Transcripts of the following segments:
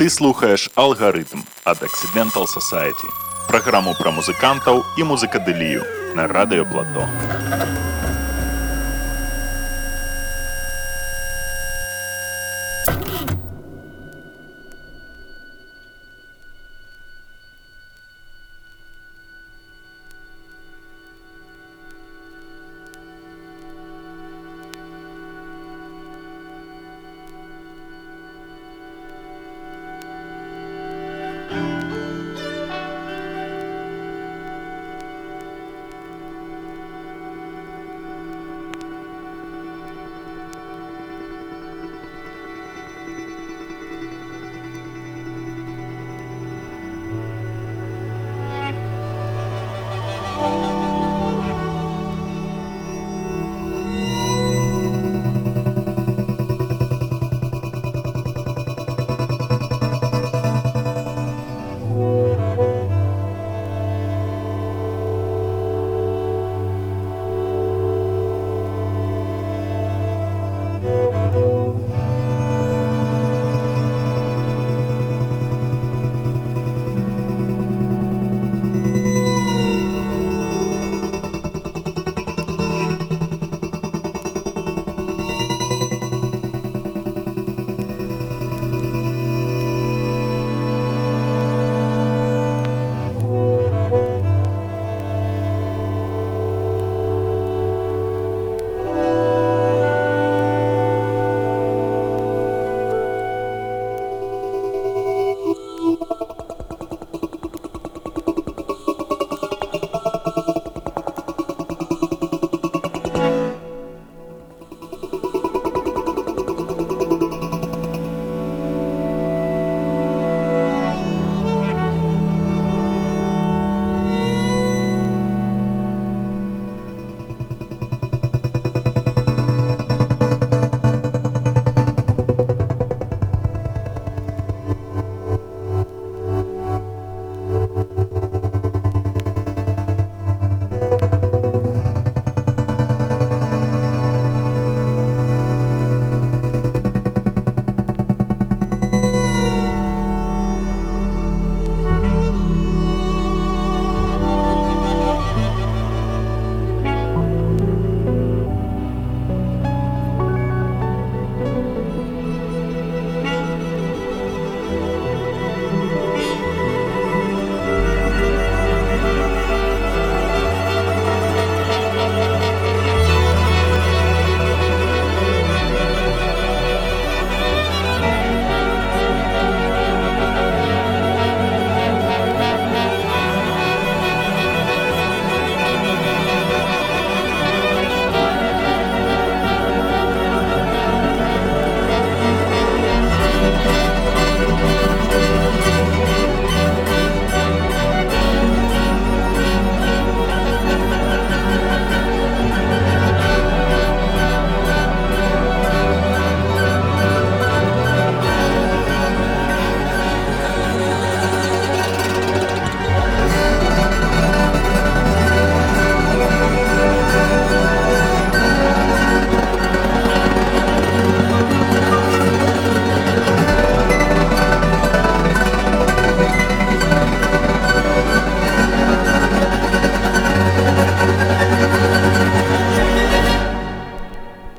Ты слухаеш алгарытм ад Accidental Society. Праграму пра музыкантаў і музыкадылію на радыёплато.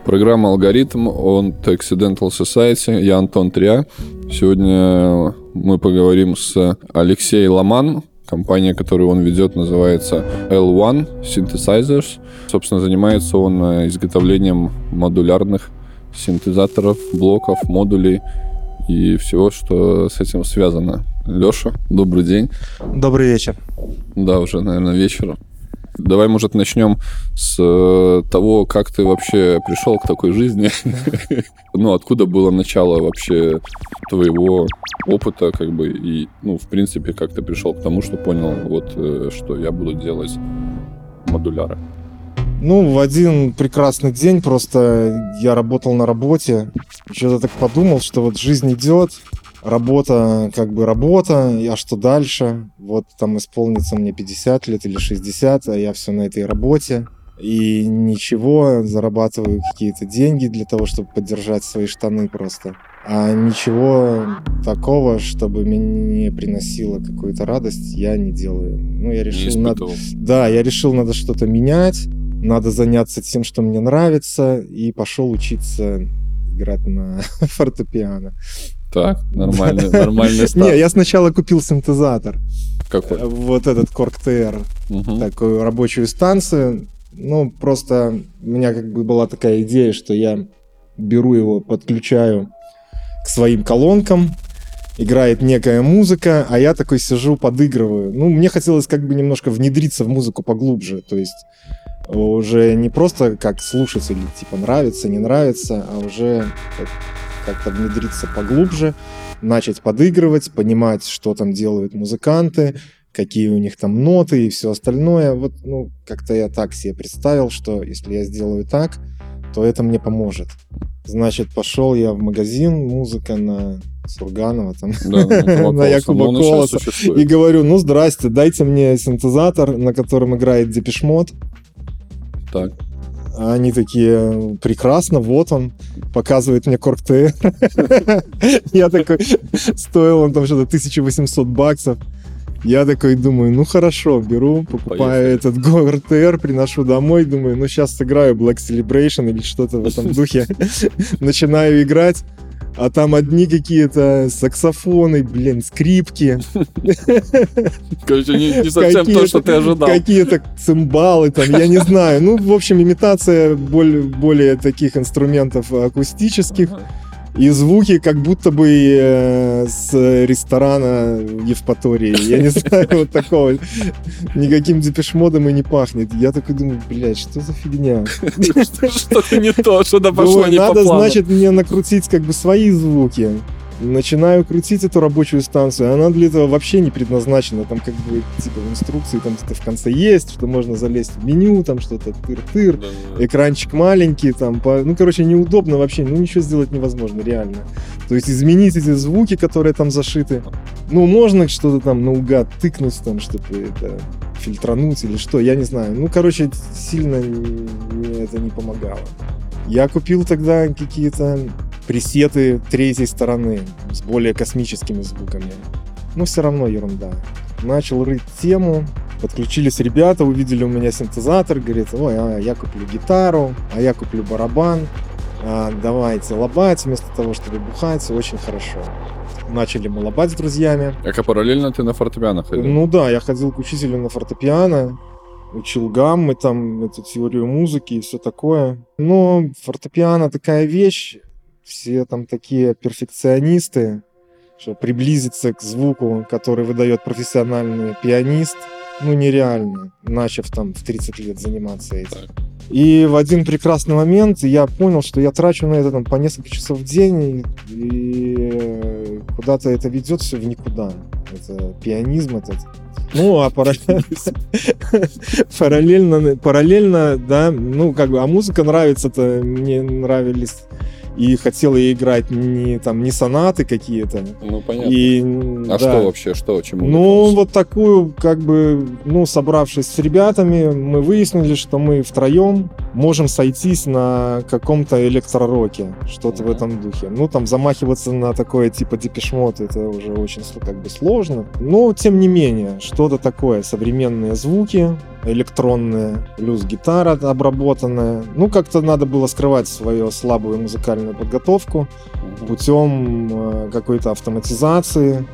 Программа «Алгоритм» от Accidental Society. Я Антон Триа. Сегодня мы поговорим с Алексеем Ломан. Компания, которую он ведет, называется L1 Synthesizers. Собственно, занимается он изготовлением модулярных синтезаторов, блоков, модулей и всего, что с этим связано. Леша, добрый день. Добрый вечер. Да, уже, наверное, вечером. Давай, может, начнем с э, того, как ты вообще пришел к такой жизни. ну, откуда было начало вообще твоего опыта, как бы, и, ну, в принципе, как ты пришел к тому, что понял, вот, э, что я буду делать модуляры. Ну, в один прекрасный день просто я работал на работе, что-то так подумал, что вот жизнь идет, работа как бы работа, а что дальше? Вот там исполнится мне 50 лет или 60, а я все на этой работе. И ничего, зарабатываю какие-то деньги для того, чтобы поддержать свои штаны просто. А ничего такого, чтобы мне приносило какую-то радость, я не делаю. Ну, я решил, надо, да, я решил, надо что-то менять, надо заняться тем, что мне нравится, и пошел учиться играть на фортепиано. Так, нормальный, нормальный старт. Не, я сначала купил синтезатор, Какой? э, вот этот Korg TR, такую рабочую станцию. Ну, просто у меня как бы была такая идея, что я беру его, подключаю к своим колонкам, играет некая музыка, а я такой сижу, подыгрываю. Ну, мне хотелось как бы немножко внедриться в музыку поглубже, то есть уже не просто как слушатель, типа нравится, не нравится, а уже как-то внедриться поглубже, начать подыгрывать, понимать, что там делают музыканты, какие у них там ноты и все остальное. Вот, ну, как-то я так себе представил, что если я сделаю так, то это мне поможет. Значит, пошел я в магазин музыка на Сурганова там. Да, на Якуба На Якуба Колоса. Ну. И говорю, ну, здрасте, дайте мне синтезатор, на котором играет Депешмот. Так. А Они такие, прекрасно, вот он, показывает мне Корг ТР. Я такой, стоил он там что-то 1800 баксов. Я такой думаю, ну хорошо, беру, покупаю Поехали. этот ТР, приношу домой, думаю, ну сейчас сыграю Black Celebration или что-то в этом духе. Начинаю играть, а там одни какие-то саксофоны, блин, скрипки, Короче, не, не совсем то, что ты ожидал. Какие-то цимбалы там, я не знаю. Ну, в общем, имитация более, более таких инструментов акустических. И звуки как будто бы э, с ресторана Евпатории. Я не знаю, вот такого. Никаким депешмодом и не пахнет. Я такой думаю, блядь, что за фигня? Что-то не то, что-то пошло не по надо, значит, мне накрутить как бы свои звуки. Начинаю крутить эту рабочую станцию, она для этого вообще не предназначена. Там как бы типа в инструкции там где-то в конце есть, что можно залезть в меню, там что-то тыр-тыр, Да, да. экранчик маленький, там, по... ну, короче, неудобно вообще, ну, ничего сделать невозможно, реально. То есть изменить эти звуки, которые там зашиты, ну, можно что-то там наугад тыкнуть, там, чтобы это фильтрануть или что, я не знаю. Ну, короче, сильно мне это не помогало. Я купил тогда какие-то пресеты третьей стороны с более космическими звуками. Но все равно ерунда. Начал рыть тему, подключились ребята, увидели у меня синтезатор, говорит, ой, а я куплю гитару, а я куплю барабан, а, давайте лобать вместо того, чтобы бухать, очень хорошо. Начали мы лобать с друзьями. Так, а параллельно ты на фортепиано ходил? Ну да, я ходил к учителю на фортепиано, учил гаммы, там, эту теорию музыки и все такое. Но фортепиано такая вещь, все там такие перфекционисты, что приблизиться к звуку, который выдает профессиональный пианист, ну нереально, начав там в 30 лет заниматься этим. Так. И в один прекрасный момент я понял, что я трачу на это там по несколько часов в день, и, э, куда-то это ведет все в никуда. Это пианизм этот. Ну, а параллельно, параллельно, да, ну, как бы, а музыка нравится-то, мне нравились, и хотел я играть не, там, не сонаты какие-то, Ну, понятно. и... А да. что вообще, что, чему? Ну, вот такую, как бы, ну, собравшись с ребятами, мы выяснили, что мы втроем можем сойтись на каком-то электророке, что-то в Мгм. этом духе. Ну, там, замахиваться на такое, типа, депешмот, это уже очень, как бы, сложно. Но, тем не менее, что-то такое, современные звуки, электронные, плюс гитара обработанная. Ну, как-то надо было скрывать свою слабую музыкальную подготовку путем э, какой-то автоматизации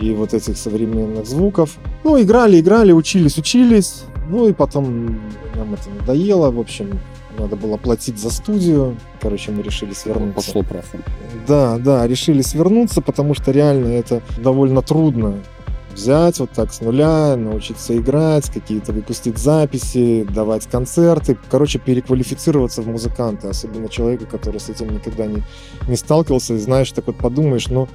и вот этих современных звуков. Ну, играли, играли, учились, учились. Ну и потом нам это надоело. В общем, надо было платить за студию. Короче, мы решили свернуться. Пошло прахом. Да, да, решили свернуться, потому что реально это довольно трудно взять вот так с нуля, научиться играть, какие-то выпустить записи, давать концерты. Короче, переквалифицироваться в музыканта, особенно человека, который с этим никогда не, не сталкивался. И знаешь, так вот подумаешь, ну,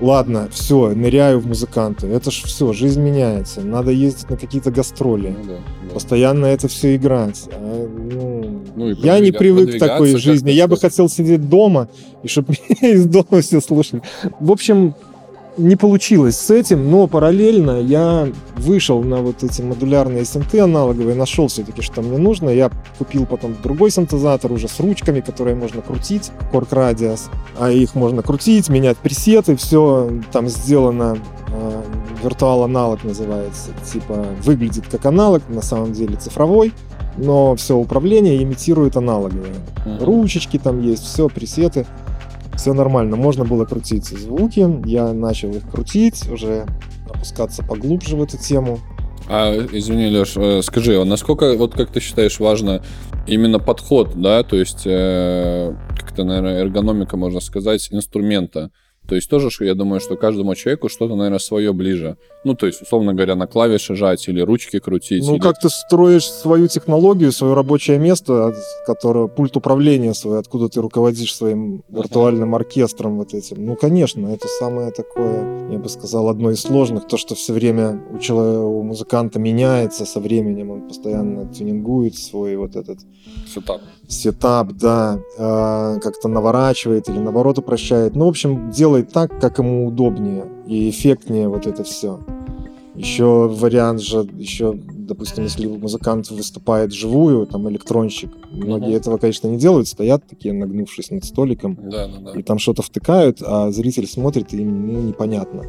ладно, все, ныряю в музыканты. Это ж все, жизнь меняется. Надо ездить на какие-то гастроли. Ну, да, да. Постоянно это все играть. А, ну, Ну, я не привык к такой жизни. Я бы хотел сидеть дома, и чтобы меня из дома все слушали. В общем, не получилось с этим, но параллельно я вышел на вот эти модулярные синты аналоговые, нашел все-таки, что мне нужно. Я купил потом другой синтезатор уже с ручками, которые можно крутить, Cork Radius. А их можно крутить, менять пресеты, все там сделано э, виртуал аналог называется. Типа выглядит как аналог, на самом деле цифровой, но все управление имитирует аналоговое. Мгм. Ручечки там есть, все, пресеты. Все нормально, можно было крутить звуки. Я начал их крутить, уже опускаться поглубже в эту тему. А, извини, Леш, э, скажи, а насколько, вот как ты считаешь, важно именно подход, да, то есть, э, как-то, наверное, эргономика, можно сказать, инструмента. То есть тоже, я думаю, что каждому человеку что-то, наверное, свое ближе. Ну, то есть, условно говоря, на клавиши жать или ручки крутить. Ну, или- как ты строишь свою технологию, свое рабочее место, от которого пульт управления свой, откуда ты руководишь своим виртуальным оркестром вот этим. Ну, конечно, это самое такое, я бы сказал, одно из сложных. То, что все время у, человека, у музыканта меняется со временем, он постоянно тюнингует свой вот этот Setup. Setup, да, э, как-то наворачивает или наоборот упрощает. Ну, в общем, делает так, как ему удобнее и эффектнее вот это все. Еще вариант же, еще, допустим, если музыкант выступает вживую, там электронщик, многие Мгм. этого, конечно, не делают, стоят такие, нагнувшись над столиком, Да, да, да. и там что-то втыкают, а зритель смотрит, и им ну, непонятно.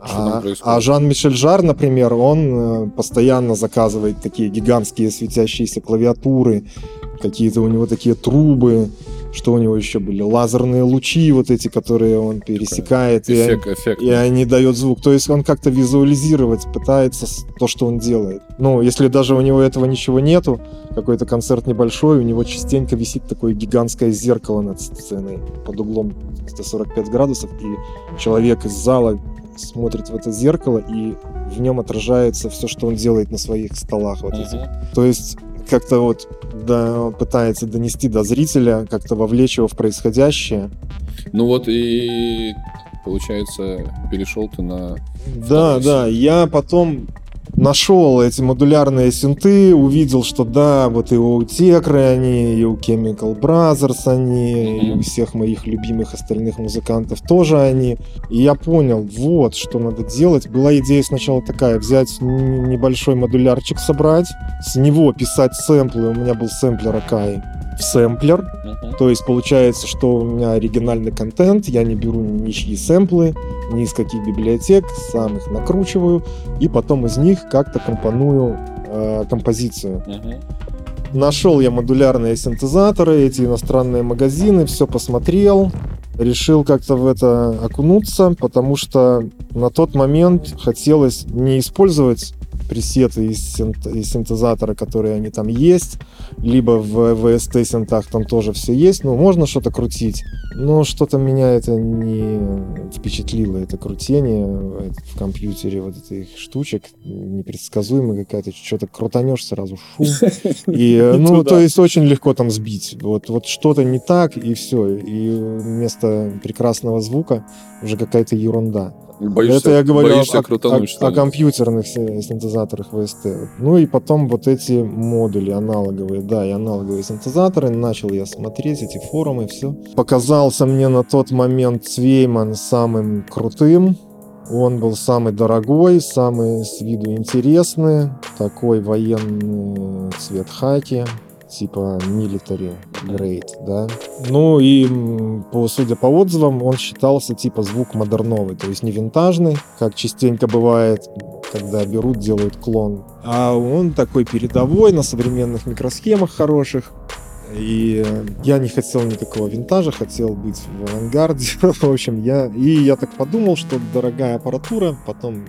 А, происходит? а Жан-Мишель Жар, например, он э, постоянно заказывает такие гигантские светящиеся клавиатуры, какие-то у него такие трубы, что у него еще были, лазерные лучи вот эти, которые он пересекает, и, Эффект, эффект. и они дают звук. То есть он как-то визуализировать пытается то, что он делает. Ну, если даже у него этого ничего нету, какой-то концерт небольшой, у него частенько висит такое гигантское зеркало над сценой под углом 145 градусов, и человек из зала смотрит в это зеркало, и в нем отражается все, что он делает на своих столах. Вот этих. Мгм. То есть как-то вот да, он пытается донести до зрителя, как-то вовлечь его в происходящее. Ну вот и получается, перешел ты на... Да, да, я потом нашел эти модулярные синты, увидел, что да, вот и у Текры они, и у Chemical Brothers они, и у всех моих любимых остальных музыкантов тоже они. И я понял, вот, что надо делать. Была идея сначала такая, взять небольшой модулярчик собрать, с него писать сэмплы, у меня был сэмплер Акай, в сэмплер, Мгм. то есть получается, что у меня оригинальный контент, я не беру ничьи сэмплы, ни из каких библиотек, сам их накручиваю, и потом из них как-то компоную э, композицию. Мгм. Нашел я модулярные синтезаторы, эти иностранные магазины, все посмотрел, решил как-то в это окунуться, потому что на тот момент хотелось не использовать пресеты из, синт- из синтезатора, которые они там есть, либо в VST синтах там тоже все есть, ну, можно что-то крутить, но что-то меня это не впечатлило, это крутение в компьютере вот этих штучек, непредсказуемая какая-то, что-то крутанешь сразу, шум, и, э, Не ну, то есть очень легко там сбить. Вот, вот что-то не так, и все. И вместо прекрасного звука уже какая-то ерунда. Боишься, Это я говорю боишься о, о- о компьютерных си- синтезаторах VST. Ну и потом вот эти модули аналоговые, да, и аналоговые синтезаторы. Начал я смотреть эти форумы, все. Показался мне на тот момент Цвейман самым крутым. Он был самый дорогой, самый с виду интересный, такой военный цвет хаки, типа military grade, да. Ну и по, судя по отзывам, он считался типа звук модерновый, то есть не винтажный, как частенько бывает, когда берут, делают клон. А он такой передовой на современных микросхемах хороших. И я не хотел никакого винтажа, хотел быть в авангарде. В общем, я... И я так подумал, что дорогая аппаратура, потом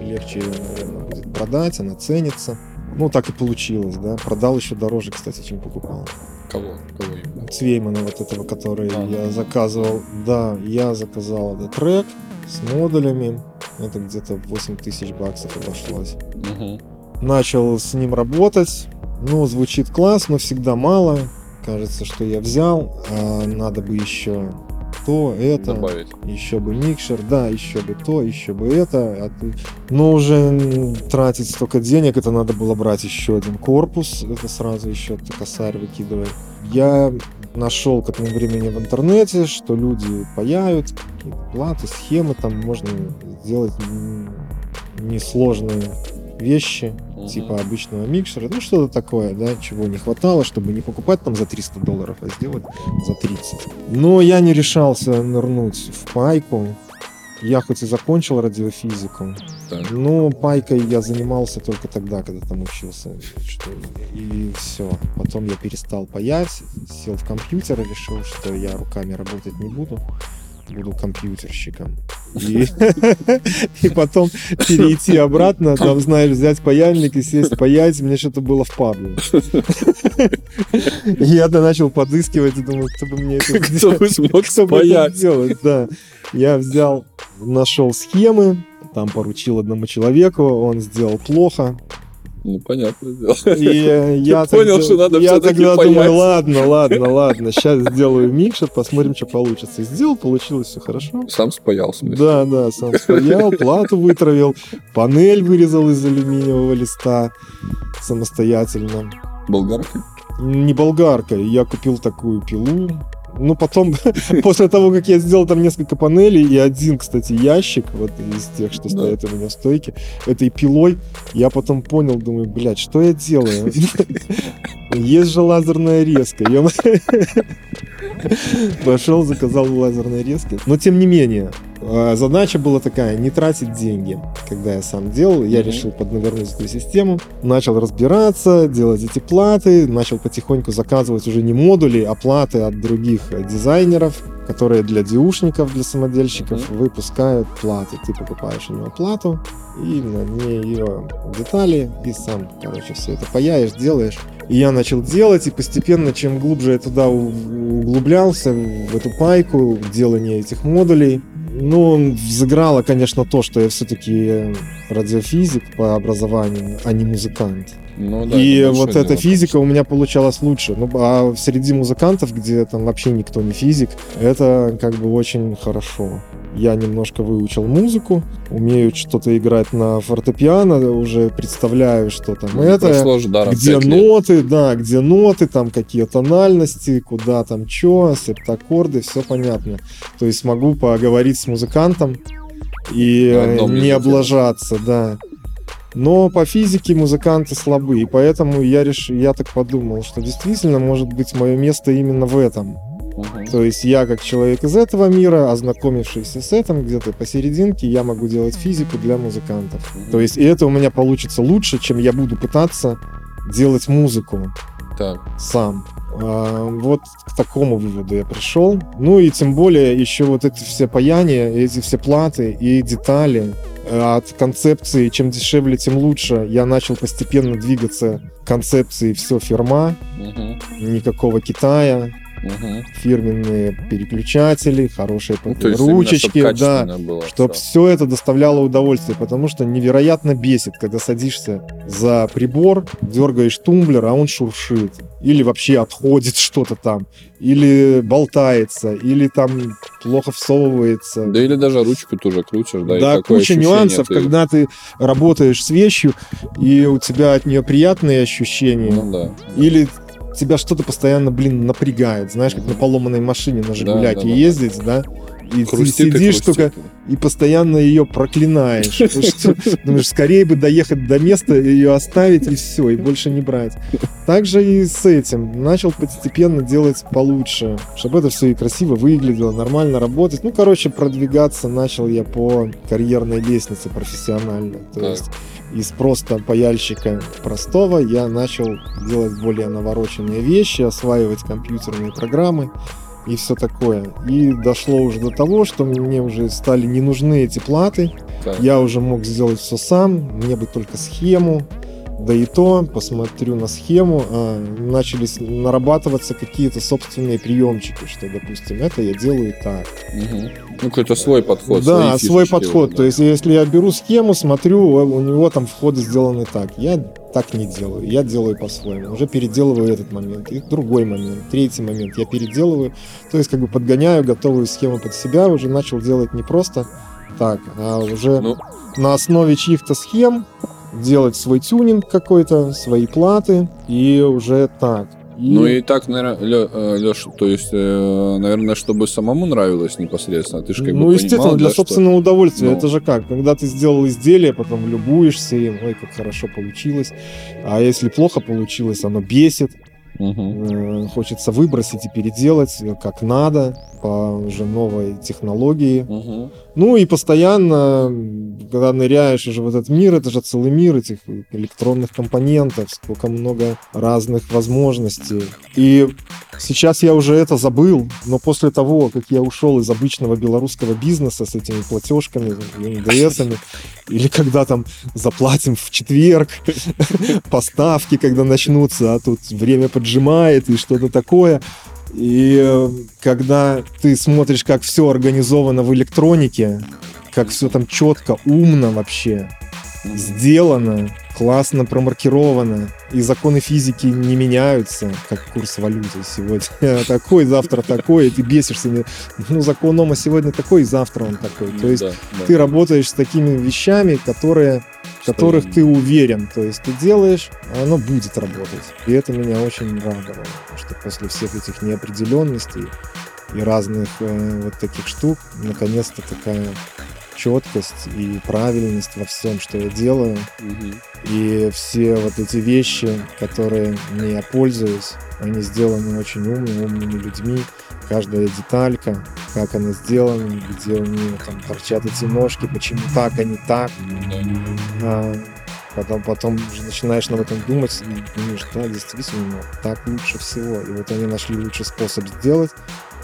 легче наверное, будет продать, она ценится. Ну, так и получилось, да. Продал еще дороже, кстати, чем покупал. Кого? Кого именно? Цвеймана вот этого, который Ага. я заказывал. Да, я заказал этот трек с модулями. Это где-то 8 тысяч баксов обошлось. Мгм. Начал с ним работать. Ну, звучит класс, но всегда мало. Кажется, что я взял, а надо бы еще то, это. Добавить. Еще бы микшер, да, еще бы то, еще бы это. А Но уже тратить столько денег, это надо было брать еще один корпус, это сразу еще косарь выкидывай. Я нашел к этому времени в интернете, что люди паяют платы, схемы, там можно сделать несложные вещи, Мгм. типа обычного микшера, ну что-то такое, да, чего не хватало, чтобы не покупать там за 300 долларов, а сделать за 30. Но я не решался нырнуть в пайку. Я хоть и закончил радиофизику, Так. но пайкой я занимался только тогда, когда там учился. Что... И все. Потом я перестал паять, сел в компьютер и решил, что я руками работать не буду. Буду компьютерщиком. И, и потом перейти обратно, там, знаешь, взять паяльник и сесть паять, мне что-то было впадло. И я-то начал подыскивать и думаю, кто бы мне это Кто бы смог кто бы это сделать, да. Я взял, нашел схемы, там поручил одному человеку, он сделал плохо. Ну, понятное дело. И я понял, тогда- что надо Я тогда думаю, ладно, ладно, ладно, сейчас сделаю микшер, посмотрим, что получится. И сделал, получилось все хорошо. Сам спаял, в смысле. Да, да, сам стоял, плату вытравил, панель вырезал из алюминиевого листа самостоятельно. Болгаркой? Не болгаркой, я купил такую пилу. Ну, потом, после того, как я сделал там несколько панелей и один, кстати, ящик, вот из тех, что Да. стоят у меня в стойке, этой пилой, я потом понял, думаю, блядь, что я делаю? Есть же лазерная резка. Пошел, заказал лазерные резки. Но, тем не менее, э, задача была такая, не тратить деньги. Когда я сам делал, я решил поднавернуть эту систему, начал разбираться, делать эти платы, начал потихоньку заказывать уже не модули, а платы от других дизайнеров, которые для диушников, для самодельщиков выпускают платы. Ты покупаешь у него плату, и на ней ее детали, и сам, короче, все это паяешь, делаешь. И я начал делать, и постепенно, чем глубже я туда углублялся, в эту пайку, в делание этих модулей, ну, взыграло, конечно, то, что я все-таки радиофизик по образованию, а не музыкант. Ну, да, и это вот эта дело, физика у меня получалась лучше. Ну, а среди музыкантов, где там вообще никто не физик, это как бы очень хорошо. Я немножко выучил музыку, умею что-то играть на фортепиано, уже представляю, что там Ну, это, где пять лет. ноты, да, где ноты, там какие тональности, куда там что, септаккорды, все понятно. То есть могу поговорить с музыкантом и не облажаться, да. Но по физике музыканты слабы, и поэтому я реш... я так подумал, что действительно может быть мое место именно в этом. Мгм. То есть я как человек из этого мира, ознакомившийся с этим где-то посерединке, я могу делать физику для музыкантов. Мгм. То есть и это у меня получится лучше, чем я буду пытаться делать музыку Так. сам. А, вот к такому выводу я пришел. Ну и тем более еще вот эти все паяния, эти все платы и детали э, от концепции «чем дешевле, тем лучше» я начал постепенно двигаться к концепции «все фирма», Мгм. никакого Китая, Мгм. фирменные переключатели, хорошие Ну, именно, ручечки, чтоб да, было чтобы всё. все это доставляло удовольствие, потому что невероятно бесит, когда садишься за прибор, дергаешь тумблер, а он шуршит. Или вообще отходит что-то там, или болтается, или там плохо всовывается. Да или даже ручку тоже крутишь, да, Да, куча нюансов, ты- когда ты работаешь с вещью, и у тебя от нее приятные ощущения, Ну да. или тебя что-то постоянно, блин, напрягает. Знаешь, как на поломанной машине на «Жигуляке» да, да. ездить, да? И ты Хрустит и сидишь хрустит. только и постоянно ее проклинаешь. Думаешь, скорее бы доехать до места, ее оставить и все, и больше не брать. Также и с этим. Начал постепенно делать получше, чтобы это все и красиво выглядело, нормально работать. Ну, короче, продвигаться начал я по карьерной лестнице профессионально. То есть из просто паяльщика простого я начал делать более навороченные вещи, осваивать компьютерные программы и все такое. И дошло уже до того, что мне уже стали не нужны эти платы. Так. Я уже мог сделать все сам, мне бы только схему. Да и то, посмотрю на схему, а, начали с- нарабатываться какие-то собственные приемчики, что, допустим, это я делаю так. Мгм. Ну, какой-то свой подход. да, свой подход. уже, То да. есть, если я беру схему, смотрю, у него там входы сделаны так. Я так не делаю. Я делаю по-своему. Уже переделываю этот момент. И другой момент. Третий момент. Я переделываю. То есть как бы подгоняю готовую схему под себя. Уже начал делать не просто так, а уже Ну, на основе чьих-то схем делать свой тюнинг какой-то, свои платы. И уже так. И- ну и так, наверное, Леша, то есть, э, наверное, чтобы самому нравилось непосредственно, ты же как ну, бы естественно, понимал, для да, что- собственного удовольствия. Ну. Это же как? Когда ты сделал изделие, потом любуешься им, ой, как хорошо получилось. А если плохо получилось, оно бесит. Э, Хочется выбросить и переделать э, как надо по уже новой технологии. Мгм. Ну и постоянно, когда ныряешь уже в этот мир, это же целый мир этих электронных компонентов, сколько много разных возможностей. И сейчас я уже это забыл, но после того, как я ушел из обычного белорусского бизнеса с этими платежками, НДСами, или когда там заплатим в четверг, поставки, когда начнутся, а тут время поджимает и что-то такое. И э, когда ты смотришь, как все организовано в электронике, как все там четко, умно вообще, сделано, классно промаркировано, и законы физики не меняются, как курс валюты сегодня такой, завтра такой, и ты бесишься. Ну, закон Ома сегодня такой, завтра он такой. То Ну есть да, да. ты работаешь с такими вещами, которые, в которых ты уверен. То есть ты делаешь, а оно будет работать. И это меня очень радовало, что после всех этих неопределенностей и разных э, вот таких штук, наконец-то такая четкость и правильность во всем, что я делаю. И все вот эти вещи, которые я пользуюсь, они сделаны очень умно, умными людьми. Каждая деталька, как она сделана, где у нее там торчат эти ножки, почему так, а не так. А, потом, потом уже начинаешь об этом думать и думаешь, да, действительно, так лучше всего. И вот они нашли лучший способ сделать,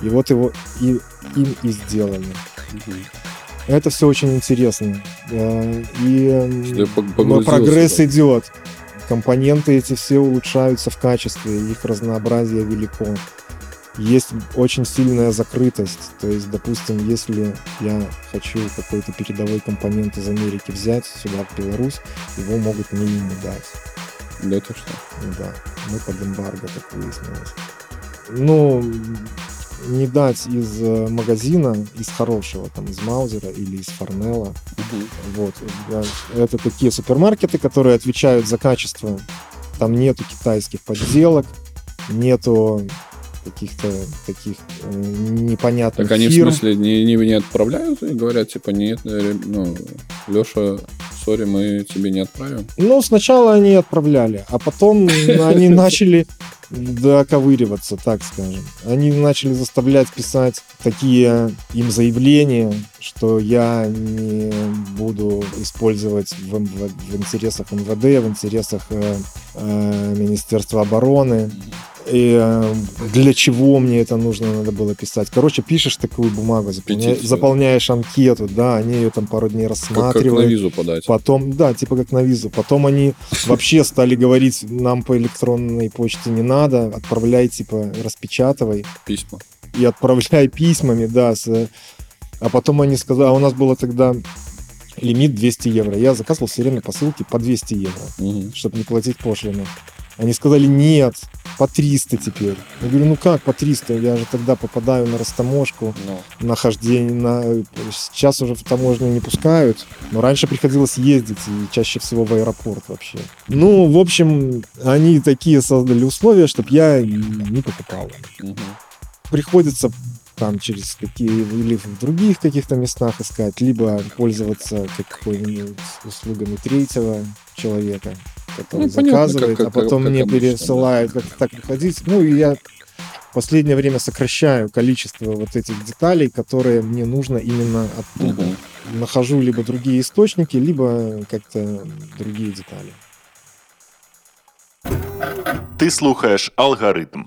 и вот его и, им и сделали. Это все очень интересно. И но прогресс да. идет. Компоненты эти все улучшаются в качестве, их разнообразие велико. Есть очень сильная закрытость. То есть, допустим, если я хочу какой-то передовой компонент из Америки взять сюда, в Беларусь, его могут мне не дать. Да ты что? Да, мы под эмбарго, как выяснилось. Ну, не дать из э, магазина, из хорошего, там, из Маузера или из Форнелла, Мгм. вот. Это такие супермаркеты, которые отвечают за качество. Там нету китайских подделок, нету каких-то таких э, непонятных Так они в фирм. смысле не, не, не отправляют и говорят, типа, нет, э, ну, Леша, сори, мы тебе не отправим. Ну, сначала они отправляли, а потом они начали доковыриваться, так скажем. Они начали заставлять писать такие им заявления, что я не буду использовать в, МВ в интересах МВД, в интересах э, э, Министерства обороны. И э, для чего мне это нужно, надо было писать. Короче, пишешь такую бумагу, заполня- заполняешь анкету, да, они ее там пару дней Как, как рассматривают. на визу подать. Потом, да, типа как на визу. Потом они вообще стали говорить, нам по электронной почте не надо, отправляй, типа, распечатывай Письма. и отправляй письмами, да. с- А потом они сказали, а у нас было тогда лимит 200 евро. Я заказывал все время посылки по 200 евро, Мгм. чтобы не платить пошлину. Они сказали, нет, по 300 теперь. Я говорю, ну как по 300? Я же тогда попадаю на растаможку Ну, нахождение на... Сейчас уже в таможню не пускают, но раньше приходилось ездить, и чаще всего в аэропорт вообще. Ну, в общем, они такие создали условия, чтобы я не покупал. мгм. Приходится там через какие или в других каких-то местах искать, либо пользоваться какой-нибудь услугами третьего человека, который Ну, понятно, заказывает, как- а потом как мне обычно, пересылает, как так приходить. Ну, и я в последнее время сокращаю количество вот этих деталей, которые мне нужно именно оттуда. Мгм. Нахожу либо другие источники, либо как-то другие детали. Ти слухаєш алгоритм.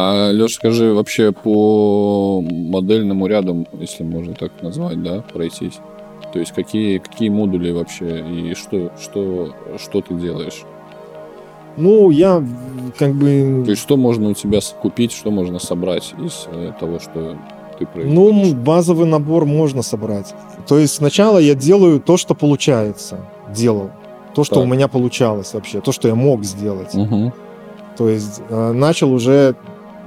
А, Леш, скажи, вообще по модельному ряду, если можно так назвать, да, пройтись, то есть какие, какие модули вообще и что, что, что ты делаешь? Ну, я как бы... То есть что можно у тебя купить, что можно собрать из э, того, что ты производишь? Ну, базовый набор можно собрать. То есть сначала я делаю то, что получается. Делал. То, что Так. у меня получалось вообще. То, что я мог сделать. Мгм. То есть э, начал уже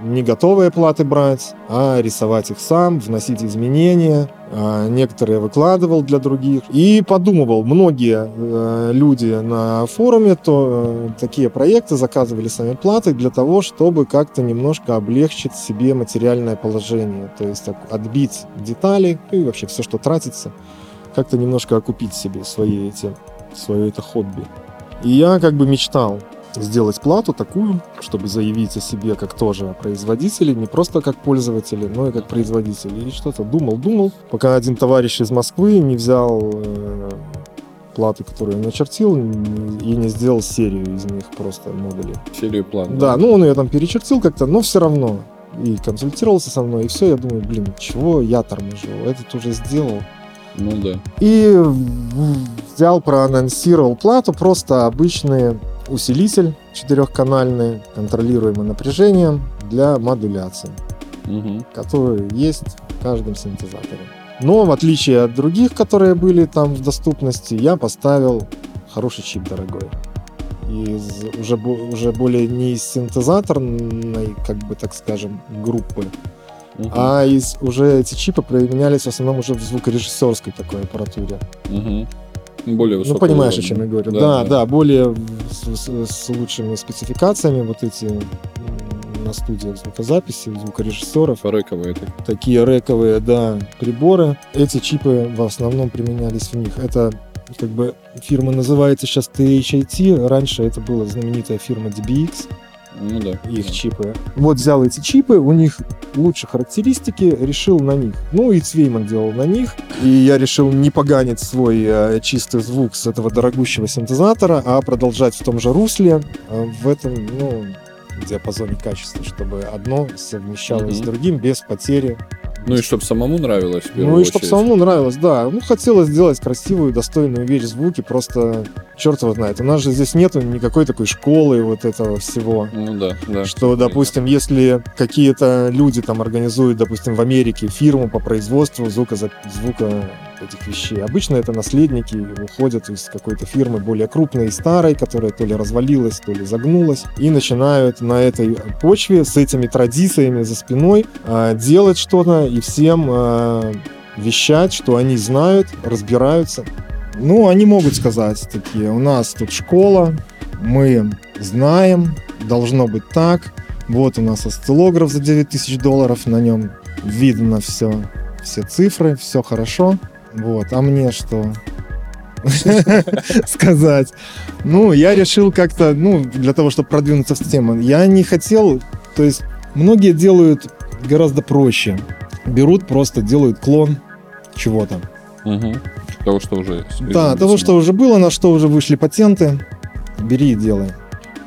не готовые платы брать, а рисовать их сам, вносить изменения. А, Некоторые выкладывал для других. И подумывал, многие э, люди на форуме то э, такие проекты заказывали сами платы для того, чтобы как-то немножко облегчить себе материальное положение. То есть так, отбить детали и вообще все, что тратится, как-то немножко окупить себе свои эти, свое это хобби. И я как бы мечтал сделать плату такую, чтобы заявить о себе как тоже производители, не просто как пользователи, но и как производители. И что-то думал, думал, пока один товарищ из Москвы не взял э, платы, которые он начертил, и не сделал серию из них просто модулей. Серию план. Да, ну он ее там перечертил как-то, но все равно. И консультировался со мной, и все, я думаю, блин, чего я торможу, этот уже сделал. Ну да. И взял, проанонсировал плату, просто обычный усилитель четырехканальный, контролируемый напряжением для модуляции, Мгм. который есть в каждом синтезаторе. Но в отличие от других, которые были там в доступности, я поставил хороший чип дорогой. Из уже, уже более не из синтезаторной, как бы так скажем, группы, Мгм. а из уже эти чипы применялись в основном уже в звукорежиссерской такой аппаратуре. Мгм. Более Ну, высокого понимаешь, о уровня. чем я говорю. Да, Да, да. да, более с, с- с лучшими спецификациями вот эти на студиях звукозаписи, звукорежиссеров. Форековые такие. Такие рековые, да, приборы. Эти чипы в основном применялись в них. Это как бы фирма называется сейчас THIT. Раньше это была знаменитая фирма DBX, Ну да. их да. чипы. Вот взял эти чипы, у них лучше характеристики, решил на них. Ну и Цвейман делал на них. И я решил не поганить свой э, чистый звук с этого дорогущего синтезатора, а продолжать в том же русле, э, в этом, ну, диапазоне качества, чтобы одно совмещалось с Мгм. другим без потери. Ну и чтобы самому нравилось, Ну и чтобы самому нравилось, да. Ну, хотелось сделать красивую, достойную вещь звуки, просто черт его знает. У нас же здесь нету никакой такой школы вот этого всего. Ну да, да. Что, допустим, если какие-то люди там организуют, допустим, в Америке фирму по производству звука, звука этих вещей, обычно это наследники уходят из какой-то фирмы более крупной и старой, которая то ли развалилась, то ли загнулась, и начинают на этой почве с этими традициями за спиной а, делать что-то и всем а, вещать, что они знают, разбираются. Ну, они могут сказать такие, у нас тут школа, мы знаем, должно быть так. Вот у нас осциллограф за 9000 долларов, на нем видно все, все цифры, все хорошо. Вот, а мне что сказать? Ну, я решил как-то, ну, для того, чтобы продвинуться в тему, я не хотел, то есть многие делают гораздо проще. Берут просто, делают клон чего-то. Мгм. Того, что уже... Да, того, что уже было, на что уже вышли патенты, бери и делай.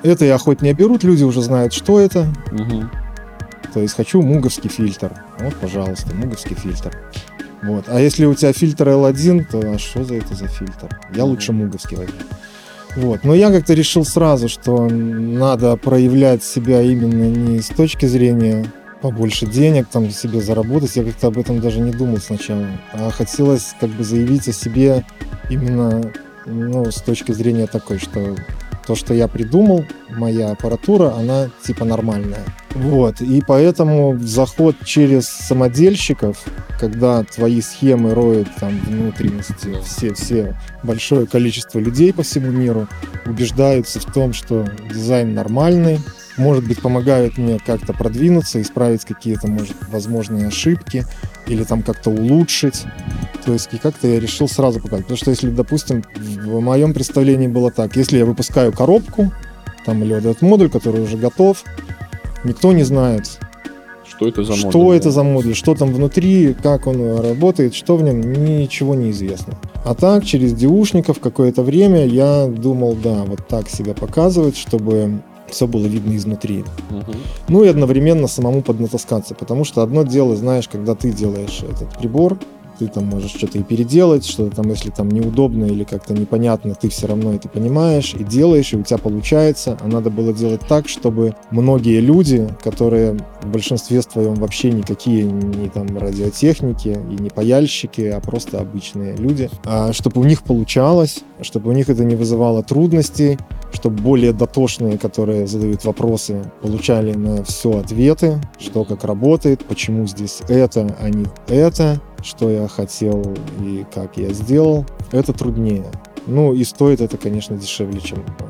Это я хоть не берут, люди уже знают, что это. Мгм. То есть хочу муговский фильтр. Вот, пожалуйста, муговский фильтр. Вот. А если у тебя фильтр L1, то а что за это за фильтр? Я лучше муговский возьму. Вот. Но я как-то решил сразу, что надо проявлять себя именно не с точки зрения побольше денег там себе заработать. Я как-то об этом даже не думал сначала. А хотелось как бы заявить о себе именно ну, с точки зрения такой, что то, что я придумал, моя аппаратура, она типа нормальная. Вот, и поэтому заход через самодельщиков, когда твои схемы роют там внутренности, все, все большое количество людей по всему миру убеждаются в том, что дизайн нормальный, может быть, помогают мне как-то продвинуться, исправить какие-то, может, возможные ошибки или там как-то улучшить. То есть и как-то я решил сразу показать. Потому что если, допустим, в моем представлении было так, если я выпускаю коробку, там или вот этот модуль, который уже готов, никто не знает, Что это за что модуль, это да? за модуль, что там внутри, как он работает, что в нем, ничего не известно. А так, через деушников какое-то время я думал, да, вот так себя показывать, чтобы все было видно изнутри. Мгм. Ну и одновременно самому поднатаскаться, потому что одно дело, знаешь, когда ты делаешь этот прибор, ты там можешь что-то и переделать, что-то там, если там неудобно или как-то непонятно, ты все равно это понимаешь и делаешь, и у тебя получается. А надо было делать так, чтобы многие люди, которые в большинстве своем вообще никакие не там радиотехники и не паяльщики, а просто обычные люди, а чтобы у них получалось, чтобы у них это не вызывало трудностей, чтобы более дотошные, которые задают вопросы, получали на все ответы, что как работает, почему здесь это, а не это, что я хотел и как я сделал, это труднее. Ну и стоит это, конечно, дешевле, чем... э,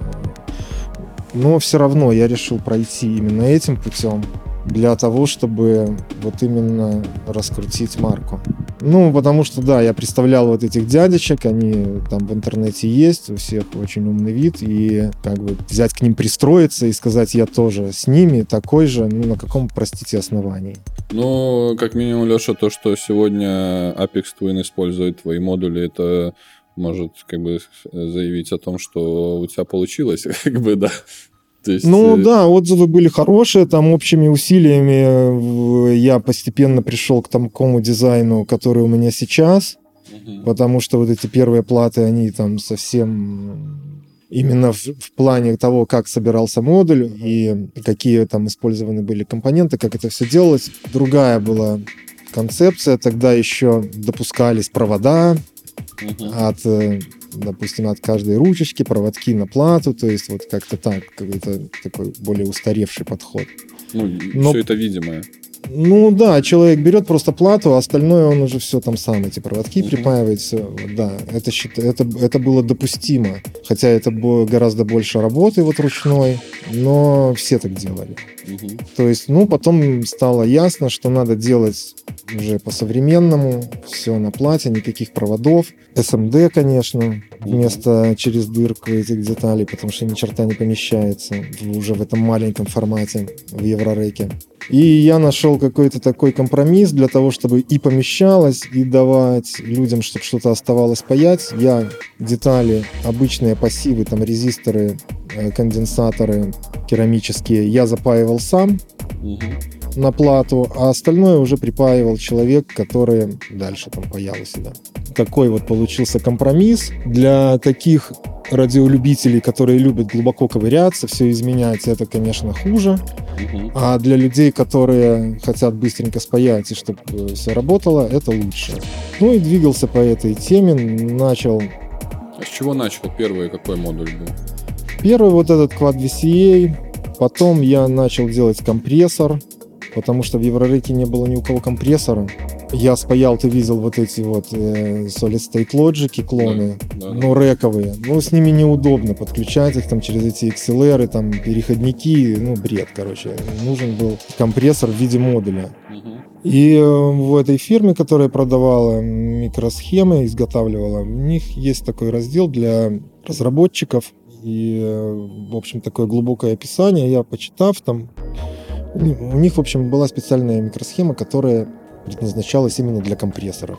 Но все равно я решил пройти именно этим путем для того, чтобы вот именно раскрутить марку. Ну, потому что, да, я представлял вот этих дядечек, они там в интернете есть, у всех очень умный вид, и как бы взять к ним пристроиться и сказать, я тоже с ними, такой же, ну, на каком, простите, основании. Ну, как минимум, Леша, то, что сегодня Apex Twin использует твои модули, это может как бы заявить о том, что у тебя получилось, как бы, да. То есть, Ну э, да, отзывы были хорошие, там общими усилиями э, я постепенно пришел к такому дизайну, который у меня сейчас, мгм. потому что вот эти первые платы, они там совсем именно в, в плане того, как собирался модуль и какие там использованы были компоненты, как это все делалось. Другая была концепция, тогда еще допускались провода Мгм. от, э, допустим, от каждой ручечки, проводки на плату, то есть вот как-то так, какой-то такой более устаревший подход. Ну, Но- все это видимое. Ну да, человек берет просто плату, а остальное он уже все там сам, эти проводки Мгм. припаивает, всё. Да, это, это, это было допустимо. Хотя это было гораздо больше работы вот ручной, но все так делали. То есть, ну, потом стало ясно, что надо делать уже по-современному, все на плате, никаких проводов. SMD, конечно, вместо через дырку этих деталей, потому что ни черта не помещается уже в этом маленьком формате в Еврореке. И я нашел какой-то такой компромисс для того, чтобы и помещалось, и давать людям, чтобы что-то оставалось паять. Я детали, обычные пассивы, там резисторы, э, конденсаторы керамические, я запаивал сам Мгм. на плату, а остальное уже припаивал человек, который дальше там паял себя. Такой вот получился компромисс для таких радиолюбителей, которые любят глубоко ковыряться, все изменять, это, конечно, хуже. А для людей, которые хотят быстренько спаять и чтобы все работало, это лучше. Ну и двигался по этой теме, начал А с чего начал? Первый какой модуль был? Первый вот этот Quad VCA, потом я начал делать компрессор, потому что в Еврореке не было ни у кого компрессора. Я спаял, ты видел вот эти вот э, Solid State Logic клоны, Да, да. ну, рековые. Ну, с ними неудобно подключать их там через эти XLR, там, переходники, ну, бред, короче. Нужен был компрессор в виде модуля. Мгм. И э, в этой фирме, которая продавала микросхемы, изготавливала, у них есть такой раздел для разработчиков. И, э, в общем, такое глубокое описание, я почитав там, у них- в общем, была специальная микросхема, которая предназначалась именно для компрессоров.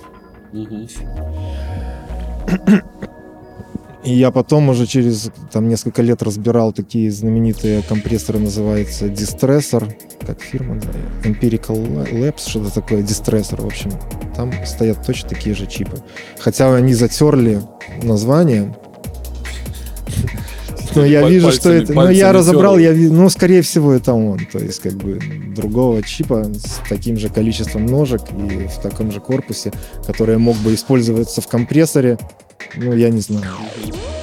И я потом уже через там несколько лет разбирал такие знаменитые компрессоры, называется Distressor, как фирма, да, Empirical Labs, что-то такое, Distressor, в общем. Там стоят точно такие же чипы. Хотя они затерли название. Но я Паль- вижу, что это... Но я пальцами разобрал, я ну, скорее всего, это он. То есть, как бы, другого чипа с таким же количеством ножек и в таком же корпусе, который мог бы использоваться в компрессоре, ну, я не знаю.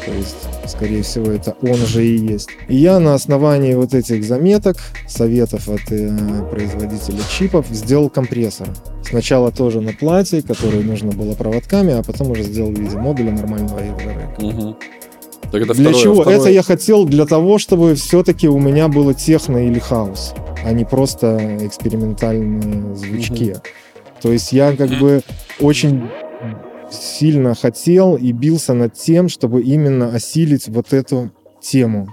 То есть, скорее всего, это он же и есть. И я на основании вот этих заметок, советов от э, производителя чипов, сделал компрессор. Сначала тоже на плате, который нужно было проводками, а потом уже сделал в виде модуля нормального Everrec. Мгм. Так это Для второе- чего? второе- Это я хотел для того, чтобы все-таки у меня было техно или хаос, а не просто экспериментальные звучки. То есть я как бы очень сильно хотел и бился над тем, чтобы именно осилить вот эту тему,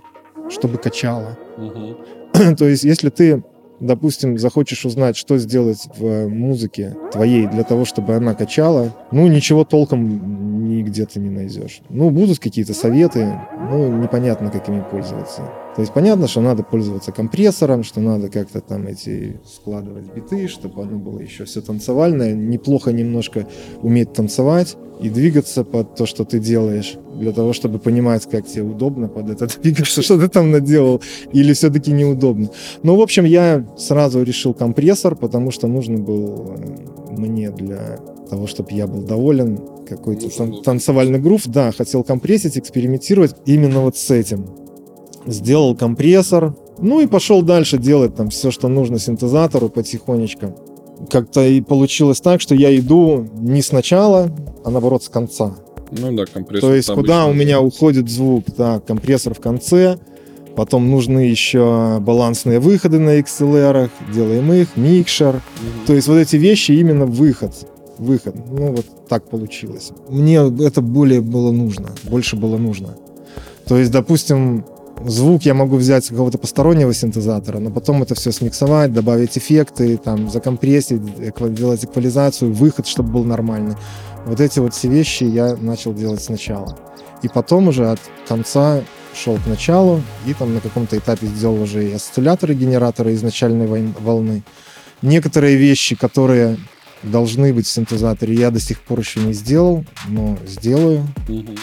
чтобы качало. Мгм. То есть если ты допустим, захочешь узнать, что сделать в музыке твоей для того, чтобы она качала, ну, ничего толком нигде ты не найдешь. Ну, будут какие-то советы, ну, непонятно, как ими пользоваться. То есть понятно, что надо пользоваться компрессором, что надо как-то там эти складывать биты, чтобы оно было еще все танцевальное. Неплохо немножко уметь танцевать и двигаться под то, что ты делаешь, для того, чтобы понимать, как тебе удобно под это двигаться, что ты там наделал, или все-таки неудобно. Ну, в общем, я сразу решил компрессор, потому что нужен был э, мне для того, чтобы я был доволен, какой-то тан- танцевальный грув. Да, хотел компрессить, экспериментировать именно вот с этим. Сделал компрессор, ну и пошел дальше делать там все, что нужно синтезатору потихонечку. Как-то и получилось так, что я иду не сначала, а наоборот с конца. Ну да, компрессор. То есть куда у меня уходит звук, да, компрессор в конце, потом нужны еще балансные выходы на XLR, делаем их, микшер. То есть вот эти вещи именно выход, выход. Ну вот так получилось. Мне это более было нужно, больше было нужно. То есть, допустим, звук я могу взять с какого-то постороннего синтезатора, но потом это все смиксовать, добавить эффекты, там, закомпрессить, делать эквализацию, выход, чтобы был нормальный. Вот эти вот все вещи я начал делать сначала. И потом уже от конца шел к началу, и там на каком-то этапе сделал уже и осцилляторы, генераторы изначальной волны. Некоторые вещи, которые должны быть в синтезаторе, я до сих пор еще не сделал, но сделаю. Мгм.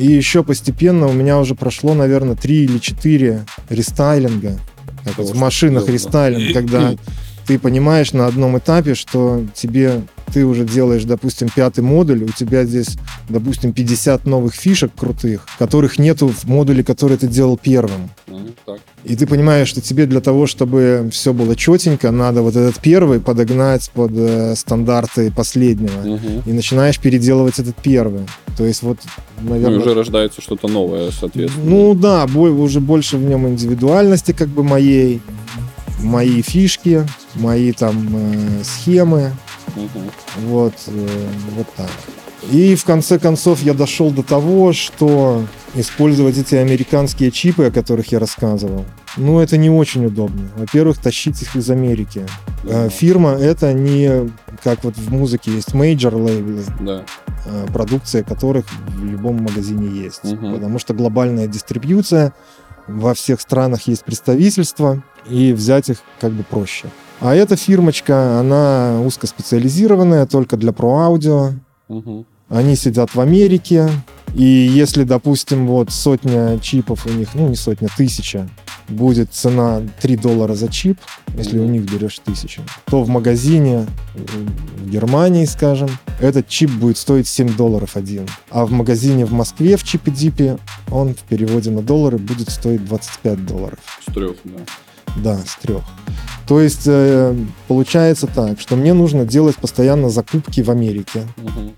И еще постепенно у меня уже прошло, наверное, три или четыре рестайлинга. Как Того, в машинах рестайлинг, когда ты понимаешь на одном этапе, что тебе ты уже делаешь, допустим, пятый модуль, у тебя здесь, допустим, 50 новых фишек крутых, которых нету в модуле, который ты делал первым. Ну, так. И ты понимаешь, что тебе для того, чтобы все было четенько, надо вот этот первый подогнать под э, стандарты последнего. Мгм. И начинаешь переделывать этот первый. То есть вот, Ну, наверное... и уже рождается что-то новое, соответственно. Ну да, бой, уже больше в нем индивидуальности как бы моей, мои фишки, мои там э, схемы, Мгм. вот, э, вот так. И в конце концов я дошел до того, что использовать эти американские чипы, о которых я рассказывал, ну это не очень удобно. Во-первых, тащить их из Америки. Э, Фирма это не как вот в музыке есть major лейблы, Да. э, продукция которых в любом магазине есть. Мгм. Потому что глобальная дистрибьюция, во всех странах есть представительство, и взять их как бы проще. А эта фирмочка, она узкоспециализированная, только для про-аудио. Мгм. Они сидят в Америке, и если, допустим, вот сотня чипов у них, ну не сотня, тысяча, будет цена 3 доллара за чип, если у них берешь тысячу, то в магазине в Германии, скажем, этот чип будет стоить 7 долларов один. А в магазине в Москве в чипе дипе он в переводе на доллары будет стоить 25 долларов. С трех, да. Да, с трех. То есть э, получается так, что мне нужно делать постоянно закупки в Америке Мгм.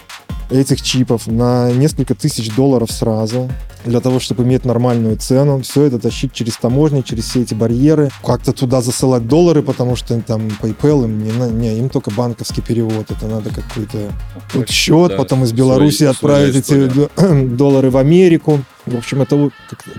этих чипов на несколько тысяч долларов сразу для того, чтобы иметь нормальную цену. Все это тащить через таможни, через все эти барьеры. Как-то туда засылать доллары, потому что там PayPal им не, не им только банковский перевод. Это надо какой-то тут счет, Да, потом из Беларуси отправить эти доллары в Америку. В общем, это вот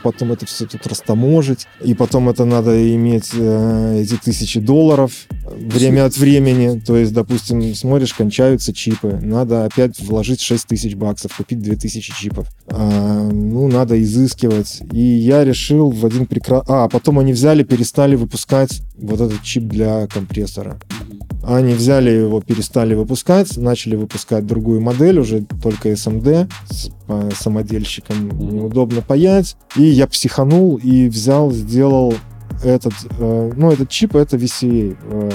потом это все тут растаможить. И потом это надо иметь э, эти тысячи долларов время от времени. То есть, допустим, смотришь, кончаются чипы. Надо опять вложить 6 тысяч баксов, купить 2000 чипов. А, ну, надо изыскивать. И я решил в один прекрасный... А, потом они взяли, перестали выпускать вот этот чип для компрессора. Они взяли его, перестали выпускать, начали выпускать другую модель, уже только SMD с по самодельщикам неудобно паять. И я психанул и взял, сделал этот, э, ну, этот чип, это VCA, э.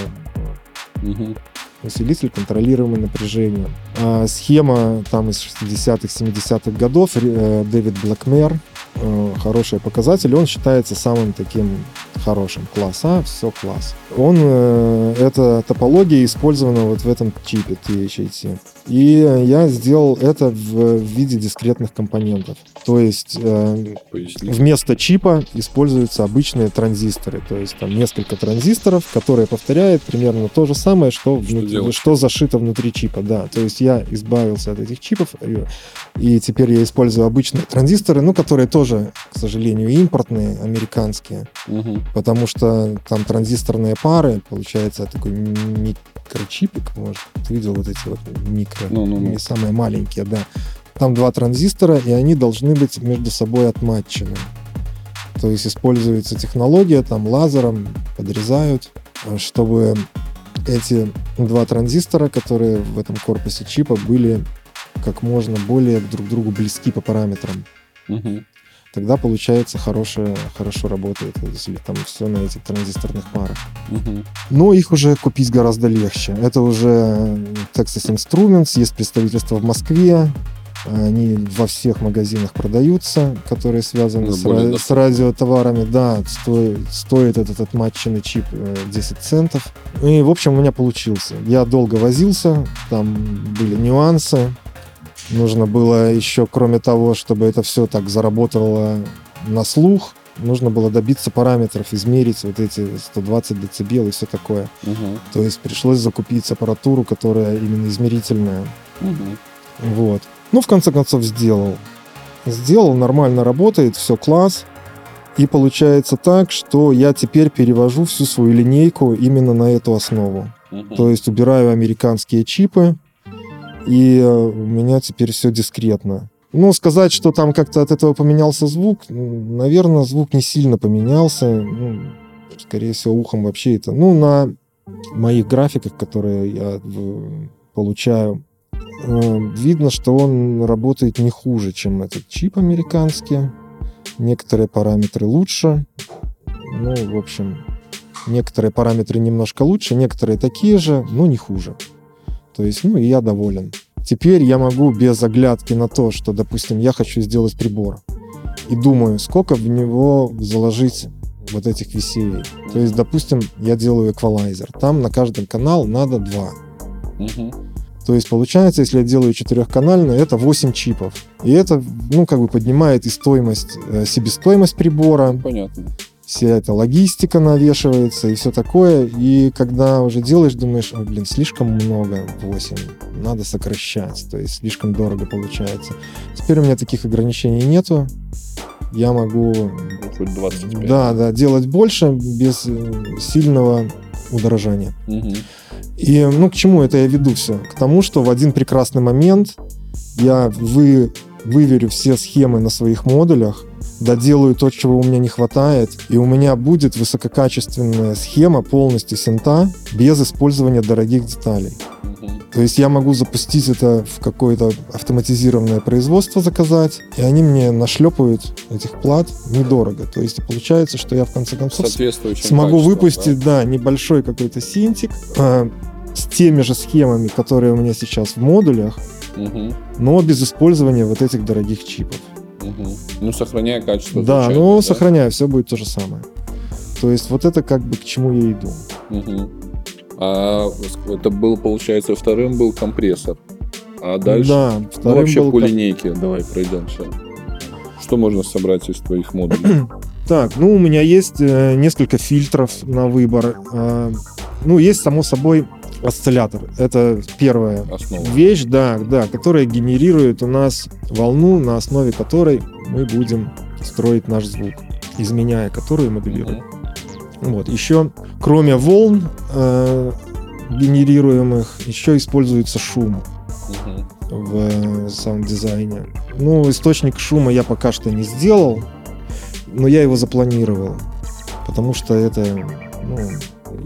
Усилитель контролируемый напряжением. А схема там из 60-х, 70-х годов, э, Дэвид Блэкмер, э, хороший показатель, он считается самым таким хорошим. Класс А, все класс. Он, э, эта топология использована вот в этом чипе THAT. И я сделал это в виде дискретных компонентов. То есть Поясни. Вместо чипа используются обычные транзисторы, то есть там несколько транзисторов, которые повторяют примерно то же самое, что, внутри- делать? что зашито внутри чипа, да. То есть я избавился от этих чипов, и, и теперь я использую обычные транзисторы, ну, которые тоже, к сожалению, импортные, американские, Мгм. потому что там транзисторные фары, получается такой микрочипик, может, ты видел вот эти вот микро, Ну, ну, ну. самые маленькие, да. Там два транзистора, и они должны быть между собой отматчены. То есть используется технология, там лазером подрезают, э, чтобы эти два транзистора, которые в этом корпусе чипа, были как можно более друг к другу близки по параметрам. Мгм. Тогда получается хорошее, хорошо работает, если там все на этих транзисторных парах. Но их уже купить гораздо легче. Это уже Texas Instruments, есть представительство в Москве, они во всех магазинах продаются, которые связаны Ну, с, более ра- с доступно. радиотоварами. Да, стоит, стоит этот отматченный чип э, 10 центов. И, в общем, у меня получился. Я долго возился, там были нюансы. Нужно было еще, кроме того, чтобы это все так заработало на слух, нужно было добиться параметров, измерить вот эти 120 децибел и все такое. Мгм. То есть пришлось закупить аппаратуру, которая именно измерительная. Мгм. Вот. Ну, в конце концов, сделал. Сделал, нормально работает, все класс. И получается так, что я теперь перевожу всю свою линейку именно на эту основу. Мгм. То есть убираю американские чипы, и э, у меня теперь все дискретно. Ну, сказать, что там как-то от этого поменялся звук, наверное, звук не сильно поменялся. Ну, скорее всего, ухом вообще это... Ну, на моих графиках, которые я в- получаю, э, видно, что он работает не хуже, чем этот чип американский. Некоторые параметры лучше. Ну, в общем, некоторые параметры немножко лучше, некоторые такие же, но не хуже. То есть, ну, и я доволен. Теперь я могу без оглядки на то, что, допустим, я хочу сделать прибор, и думаю, сколько в него заложить вот этих весей. То есть, допустим, я делаю эквалайзер. Там на каждый канал надо два. Мгм. То есть получается, если я делаю четырехканальный, это 8 чипов. И это, ну, как бы поднимает и стоимость, э, себестоимость прибора, Понятно. Вся эта логистика навешивается и все такое. И когда уже делаешь, думаешь, «Ой, блин, слишком много, 8, надо сокращать, то есть слишком дорого получается. Теперь у меня таких ограничений нету. Я могу, Хоть 25. да, да, делать больше без э, сильного удорожания. Мгм. И, ну, к чему это я веду все? К тому, что в один прекрасный момент я вы, выверю все схемы на своих модулях, доделаю то, чего у меня не хватает, и у меня будет высококачественная схема полностью синта без использования дорогих деталей. То есть я могу запустить это в какое-то автоматизированное производство заказать, и они мне нашлепают этих плат недорого. То есть получается, что я в конце концов смогу выпустить, да? небольшой какой-то синтик э, с теми же схемами, которые у меня сейчас в модулях, да? Мгм. но без использования вот этих дорогих чипов. Мгм. Ну, сохраняя качество. да, но да? сохраняю, все будет то же самое. То есть вот это как бы к чему я иду. Мгм. А это был, получается, вторым был компрессор. А дальше? Да, Ну, вообще был по линейке давай пройдемся. Что можно собрать из твоих модулей? Так, ну у меня есть э, несколько фильтров на выбор. Э, ну, есть, само собой, осциллятор. Это первая Основа. вещь, да, да, которая генерирует у нас волну, на основе которой мы будем строить наш звук, изменяя которую моделируем. Мгм. Вот. Еще, кроме волн э, генерируемых, еще используется шум Мгм. в э, саунд-дизайне. Ну, источник шума я пока что не сделал, но я его запланировал, потому что это, ну,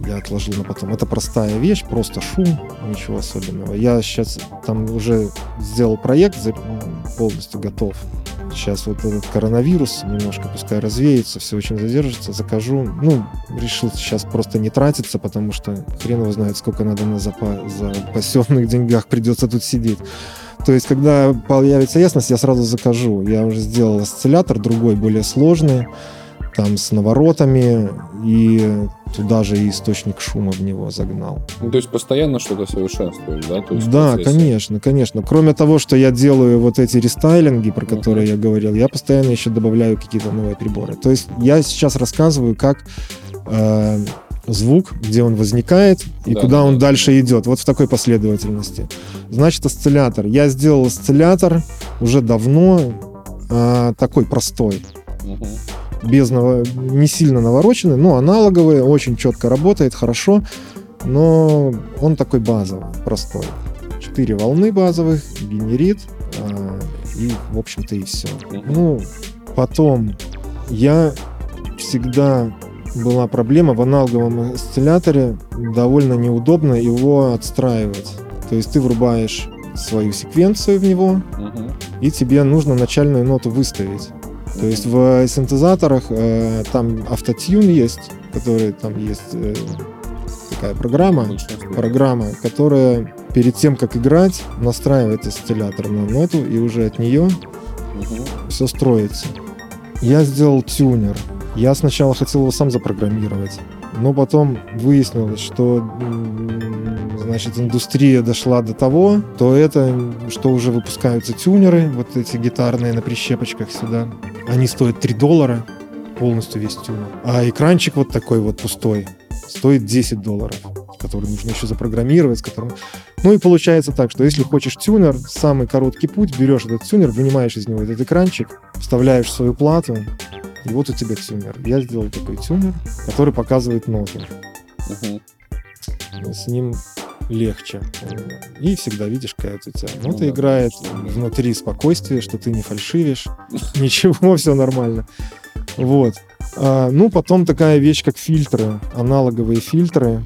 я отложил на потом. Это простая вещь, просто шум, ничего особенного. Я сейчас там уже сделал проект, за- полностью готов. Сейчас вот этот коронавирус немножко пускай развеется, все очень задержится, закажу. Ну, решил сейчас просто не тратиться, потому что хрен его знает, сколько надо на запа- запасенных деньгах придется тут сидеть. То есть, когда появится ясность, я сразу закажу. Я уже сделал осциллятор, другой, более сложный, там с наворотами, и туда же и источник шума в него загнал. Ну, то есть постоянно что-то совершенствуешь, да? То есть Да, процессе. конечно, конечно. Кроме того, что я делаю вот эти рестайлинги, про которые я говорил, я постоянно еще добавляю какие-то новые приборы. То есть я сейчас рассказываю, как э, звук, где он возникает и Да, куда да, он да. дальше идет. Вот в такой последовательности. Значит, осциллятор. Я сделал осциллятор уже давно, э, такой простой. Мгм. Без наво- не сильно навороченный, но аналоговый, очень четко работает, хорошо, но он такой базовый, простой. Четыре волны базовых, генерит, а, и, в общем-то, и все. Ну, потом я всегда была проблема в аналоговом осцилляторе, довольно неудобно его отстраивать. То есть ты врубаешь свою секвенцию в него, Мгм. и тебе нужно начальную ноту выставить. То есть в синтезаторах э, там автотюн есть, который там есть э, такая программа, программа, которая перед тем, как играть, настраивает осциллятор на ноту, и уже от нее Мгм. все строится. Я сделал тюнер. Я сначала хотел его сам запрограммировать, но потом выяснилось, что значит, индустрия дошла до того, то это, что уже выпускаются тюнеры, вот эти гитарные на прищепочках сюда. Они стоят 3 доллара, полностью весь тюнер. А экранчик вот такой вот пустой стоит 10 долларов, который нужно еще запрограммировать, с которым... Ну и получается так, что если хочешь тюнер, самый короткий путь, берешь этот тюнер, вынимаешь из него этот экранчик, вставляешь свою плату, и вот у тебя тюнер. Я сделал такой тюнер, который показывает ноты. Мгм. С ним легче. И всегда видишь, какая у тебя Ну нота да. играет, внутри спокойствие, что ты не фальшивишь, ничего, все нормально. Вот. А, ну, потом такая вещь, как фильтры, аналоговые фильтры.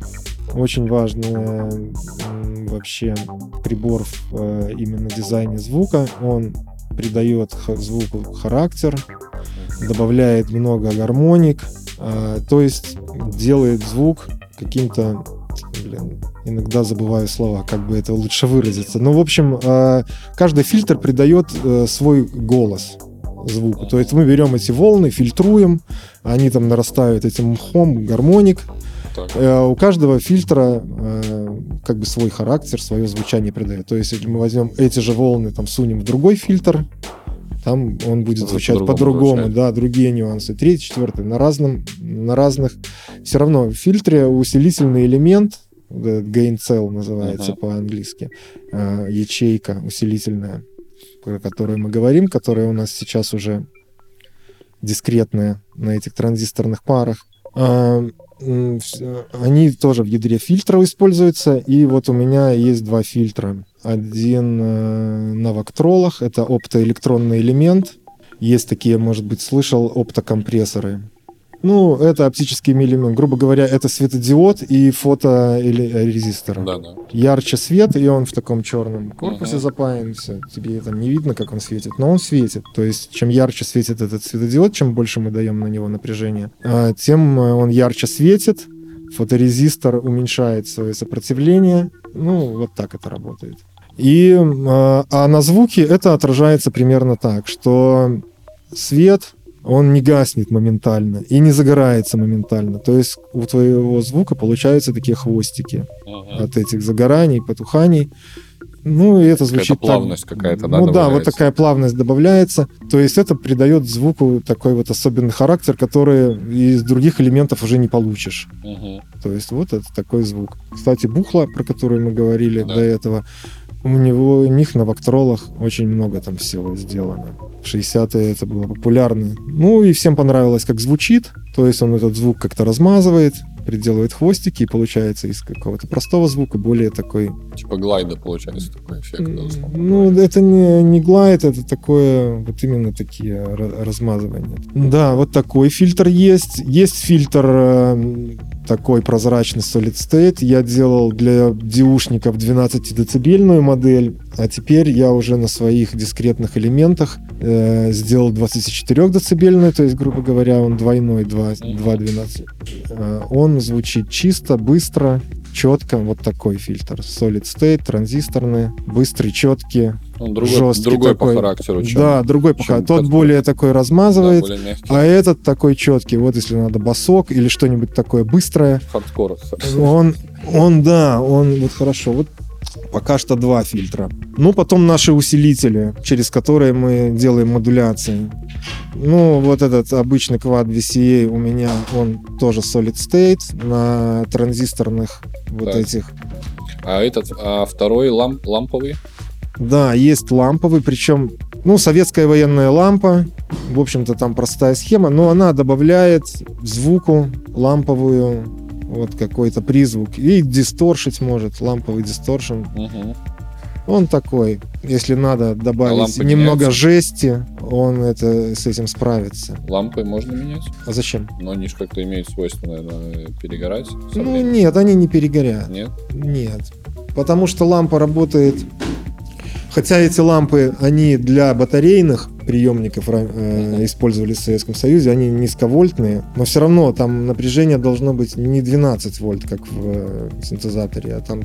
Очень важный м, вообще прибор в э, именно дизайне звука. Он придает звуку характер, добавляет много гармоник, а, то есть делает звук каким-то, блин, иногда забываю слова, как бы это лучше выразиться. Но, в общем, а, каждый фильтр придает э, свой голос звуку. То есть мы берем эти волны, фильтруем, они там нарастают этим мхом, гармоник. Так. Э, У каждого фильтра э, как бы свой характер, свое звучание придает. То есть если мы возьмем эти же волны, там сунем в другой фильтр, там он будет звучать по-другому звучать. да, другие нюансы. Третий, четвертый, на разном, на разных. Все равно в фильтре усилительный элемент, gain cell называется Ага. по-английски, э, ячейка усилительная, про которую мы говорим, которая у нас сейчас уже дискретная на этих транзисторных парах. А, Они тоже в ядре фильтра используются, и вот у меня есть два фильтра. Один э, на вактролах, это оптоэлектронный элемент. Есть такие, может быть, слышал, оптокомпрессоры. Ну, это оптический элемент. Грубо говоря, это светодиод и фоторезистор Да, да. ярче свет, и он в таком черном корпусе Мгм. запаян, все, тебе там не видно, как он светит, но он светит. То есть, чем ярче светит этот светодиод, чем больше мы даем на него напряжение, а, тем э, он ярче светит, фоторезистор уменьшает свое сопротивление. Ну, вот так это работает. И, э, а на звуке это отражается примерно так, что свет он не гаснет моментально и не загорается моментально. То есть у твоего звука получаются такие хвостики Мгм. от этих загораний, потуханий. Ну, и это звучит так. плавность какая-то, да, Ну да, вот добавляется? такая плавность добавляется. То есть это придает звуку такой вот особенный характер, который из других элементов уже не получишь. Мгм. То есть вот это такой звук. Кстати, бухла, про которую мы говорили Да. до этого, у него у них на вактролах очень много там всего сделано. В 60-е это было популярно. Ну и всем понравилось, как звучит. То есть он этот звук как-то размазывает, приделывает хвостики, и получается из какого-то простого звука более такой... Типа глайда получается такой эффект. да, Ну, это не, не глайд, это такое, вот именно такие ра- размазывания. Да, вот такой фильтр есть. Есть фильтр э, такой прозрачный Solid State. Я делал для диушников 12-децибельную модель, а теперь я уже на своих дискретных элементах э, сделал 24-децибельную, то есть, грубо говоря, он двойной, 2, 2.12. Э, он звучит чисто, быстро, четко. Вот такой фильтр. Solid State, транзисторный, быстрый, четкий, Он другой, жесткий другой такой. по характеру. чем- Да, другой по характеру. Тот более такой да, размазывает, более мягкий. а этот такой четкий. Вот если надо басок или что-нибудь такое быстрое, Хардкор. он, он, да, он вот хорошо. Вот пока что два фильтра. Ну, потом наши усилители, через которые мы делаем модуляции. Ну, вот этот обычный квад VCA у меня, он тоже Solid State на транзисторных вот Так. этих. А этот, а второй ламп, ламповый? Да, есть ламповый, причем Ну, советская военная лампа. В общем-то, там простая схема, но она добавляет звуку ламповую вот какой-то призвук. И дисторшить может, ламповый дисторшн. Мгм. Он такой, если надо добавить лампа немного меняется? жести, он это с этим справится. Лампы можно менять, А зачем? но они же как-то имеют свойство, наверное, перегорать. Ну временем. нет, они не перегорят. Нет? Нет. Потому что лампа работает... Хотя эти лампы, они для батарейных приемников э, использовались в Советском Союзе, они низковольтные, но все равно там напряжение должно быть не 12 вольт, как в э, синтезаторе, а там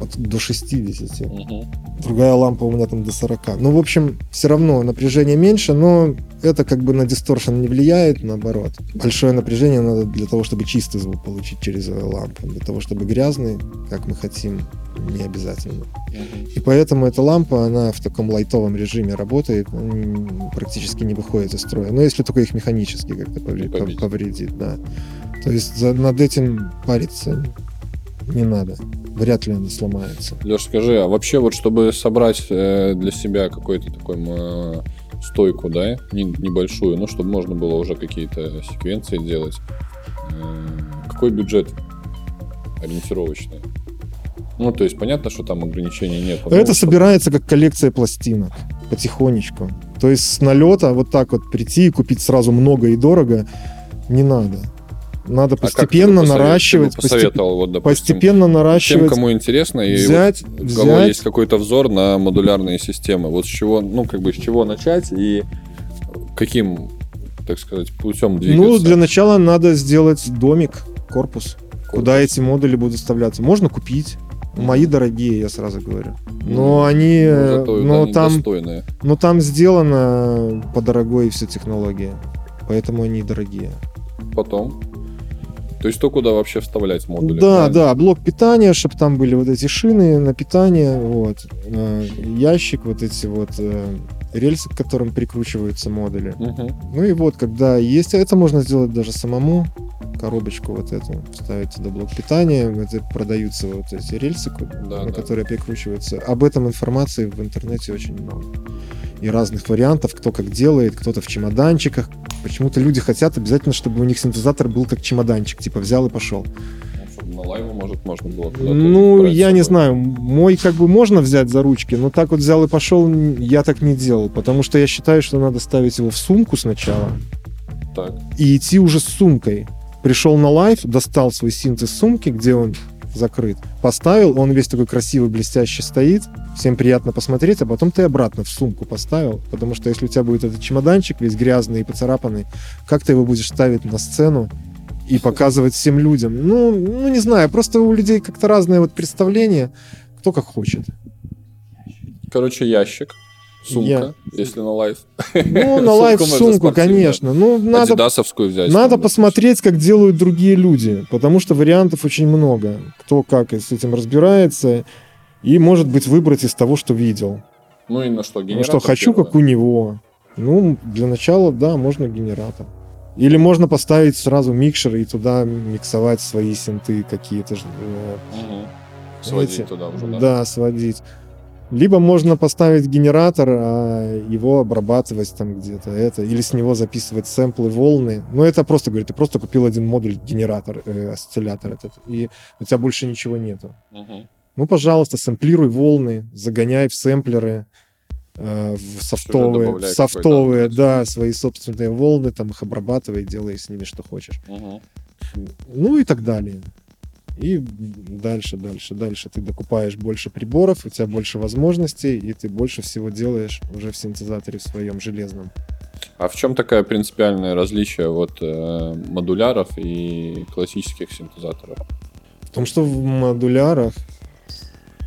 от- до 60. Мгм. Другая лампа у меня там до 40. Ну, в общем, все равно напряжение меньше, но это как бы на дисторшн не влияет, наоборот. Большое напряжение надо для того, чтобы чистый звук получить через лампу. Для того, чтобы грязный, как мы хотим, не обязательно. И поэтому эта лампа, она в таком лайтовом режиме работает, практически не выходит из строя. Но если только их механически как-то повре- Не победить. повредит, да. То есть за- над этим париться не надо. Вряд ли она сломается. Леш, скажи, а вообще вот чтобы собрать э, для себя какой-то такой м, стойку, да, не- небольшую, ну, чтобы можно было уже какие-то секвенции делать, э, какой бюджет ориентировочный? Ну, то есть понятно, что там ограничений нет. Это ну, собирается как коллекция пластинок потихонечку. То есть с налета вот так вот прийти и купить сразу много и дорого не надо. Надо а постепенно посовет- наращивать, бы постеп- посоветовал, вот, допустим, постепенно тем, наращивать, кому интересно, и вот взять, у кого взять. есть какой-то взор на модулярные системы. Вот с чего, ну, как бы с чего начать и каким, так сказать, путем двигаться? Ну, для начала надо сделать домик, корпус, куда эти модули будут вставляться. Можно купить. Мои дорогие, я сразу говорю. Но Ну, они, Ну, э, но они там, достойные. но там сделано по дорогой все технологии, поэтому они дорогие. Потом. То есть то, куда вообще вставлять модули. Да, правильно? да, блок питания, чтобы там были вот эти шины на питание, вот, э, ящик, вот эти вот э, рельсы, к которым прикручиваются модули. Мгм. Ну и вот, когда есть, это можно сделать даже самому, коробочку вот эту, вставить туда блок питания, это продаются вот эти рельсы, Да, на да. которые прикручиваются. Об этом информации в интернете очень много. И разных вариантов, кто как делает, кто-то в чемоданчиках. Почему-то люди хотят обязательно, чтобы у них синтезатор был как чемоданчик, типа взял и пошел. Чтобы на лайву, может, можно было Ну, я не знаю, мой как бы можно взять за ручки, но так вот взял и пошел, я так не делал, потому что я считаю, что надо ставить его в сумку сначала Так. и идти уже с сумкой. Пришел на live, достал свой синт из сумки, где он закрыт, поставил, он весь такой красивый, блестящий стоит, всем приятно посмотреть, а потом ты обратно в сумку поставил, потому что если у тебя будет этот чемоданчик весь грязный и поцарапанный, как ты его будешь ставить на сцену и показывать всем людям? Ну, ну не знаю, просто у людей как-то разное вот представление, кто как хочет. Короче, ящик, сумка, Я- если на live. Ну, на можно сумку, спортивную. конечно. Ну, надо Адидасовскую взять. Надо там, посмотреть, как делают другие люди, потому что вариантов очень много. Кто как с этим разбирается, и, может быть, выбрать из того, что видел. Ну и на что, Ну генератор что, хочу, первый? как у него. Ну, для начала, да, можно генератор. Или можно поставить сразу микшер и туда миксовать свои синты какие-то. Мгм. Сводить эти. туда уже, да? Да, сводить. Либо можно поставить генератор, а его обрабатывать там где-то это, или с него записывать сэмплы, волны. Но это просто, говорит, ты просто купил один модуль генератор, э, осциллятор этот, и у тебя больше ничего нету. Мгм. Ну, пожалуйста, сэмплируй волны, загоняй в сэмплеры, э, в софтовые, в софтовые, да, свои собственные волны, там их обрабатывай, делай с ними что хочешь. Мгм. Ну и так далее. И дальше, дальше, дальше ты докупаешь больше приборов, у тебя больше возможностей, и ты больше всего делаешь уже в синтезаторе в своем железном. А в чем такое принципиальное различие вот э, модуляров и классических синтезаторов? В том, что в модулярах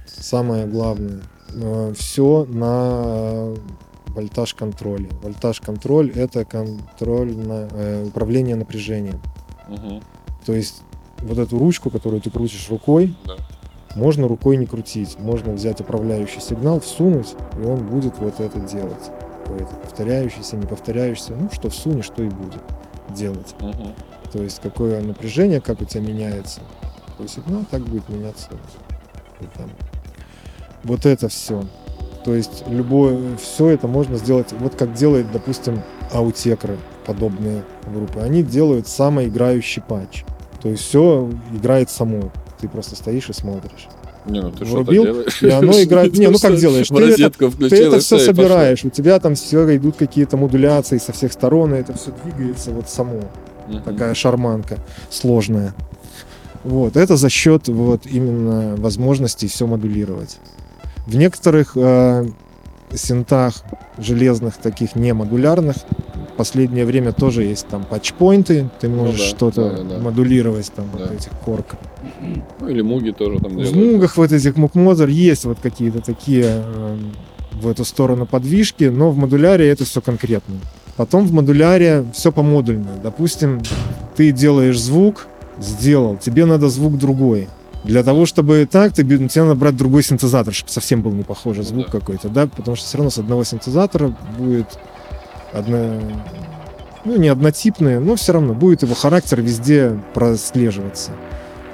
самое главное, все на вольтаж-контроле. Вольтаж-контроль — это контроль на э, управление напряжением. Мгм. То есть вот эту ручку, которую ты крутишь рукой, Да. можно рукой не крутить. Можно взять управляющий сигнал, всунуть, и он будет вот это делать. Какой-то повторяющийся, не повторяющийся. Ну, что всунешь, что и будет делать. Мгм. То есть какое напряжение, как у тебя меняется твой сигнал, так будет меняться. и там. Вот это все. То есть любое, все это можно сделать, вот как делает, допустим, аутекры, подобные группы. Они делают самоиграющий патч. То есть все играет само. Ты просто стоишь и смотришь. Не, ну ты Врубил, делаешь. И оно играет... Не, ну как делаешь? Ты это, ты это все пошло. собираешь. У тебя там все идут какие-то модуляции со всех сторон, и это все двигается вот само. Мгм. такая шарманка сложная. Вот, это за счет вот именно возможности все модулировать. В некоторых э, синтах железных, таких не модулярных, в последнее время тоже есть там патчпоинты, ты можешь да, что-то да, да, модулировать там Да. вот этих корк. Ну, или муги тоже там В мугах вот этих мукмозер есть вот какие-то такие э, в эту сторону подвижки, но в модуляре это все конкретно. Потом в модуляре все помодульно. Допустим, ты делаешь звук, сделал, тебе надо звук другой. Для того, чтобы так, ты, бе- тебе надо брать другой синтезатор, чтобы совсем был не похожий звук Да. какой-то, да, потому что все равно с одного синтезатора будет одна, ну не однотипный, но все равно будет его характер везде прослеживаться.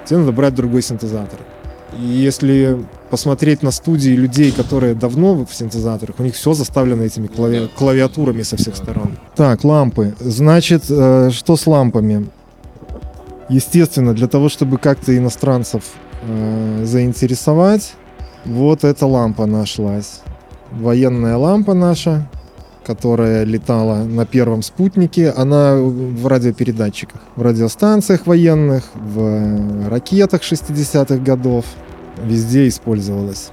Тебе надо брать другой синтезатор. И если посмотреть на студии людей, которые давно в синтезаторах, у них все заставлено этими клави- клавиатурами со всех сторон. Так, лампы. Значит, э, что с лампами? Естественно, для того, чтобы как-то иностранцев э, заинтересовать, вот эта лампа нашлась. Военная лампа наша, которая летала на первом спутнике, она в радиопередатчиках, в радиостанциях военных, в ракетах 60-х годов, везде использовалась.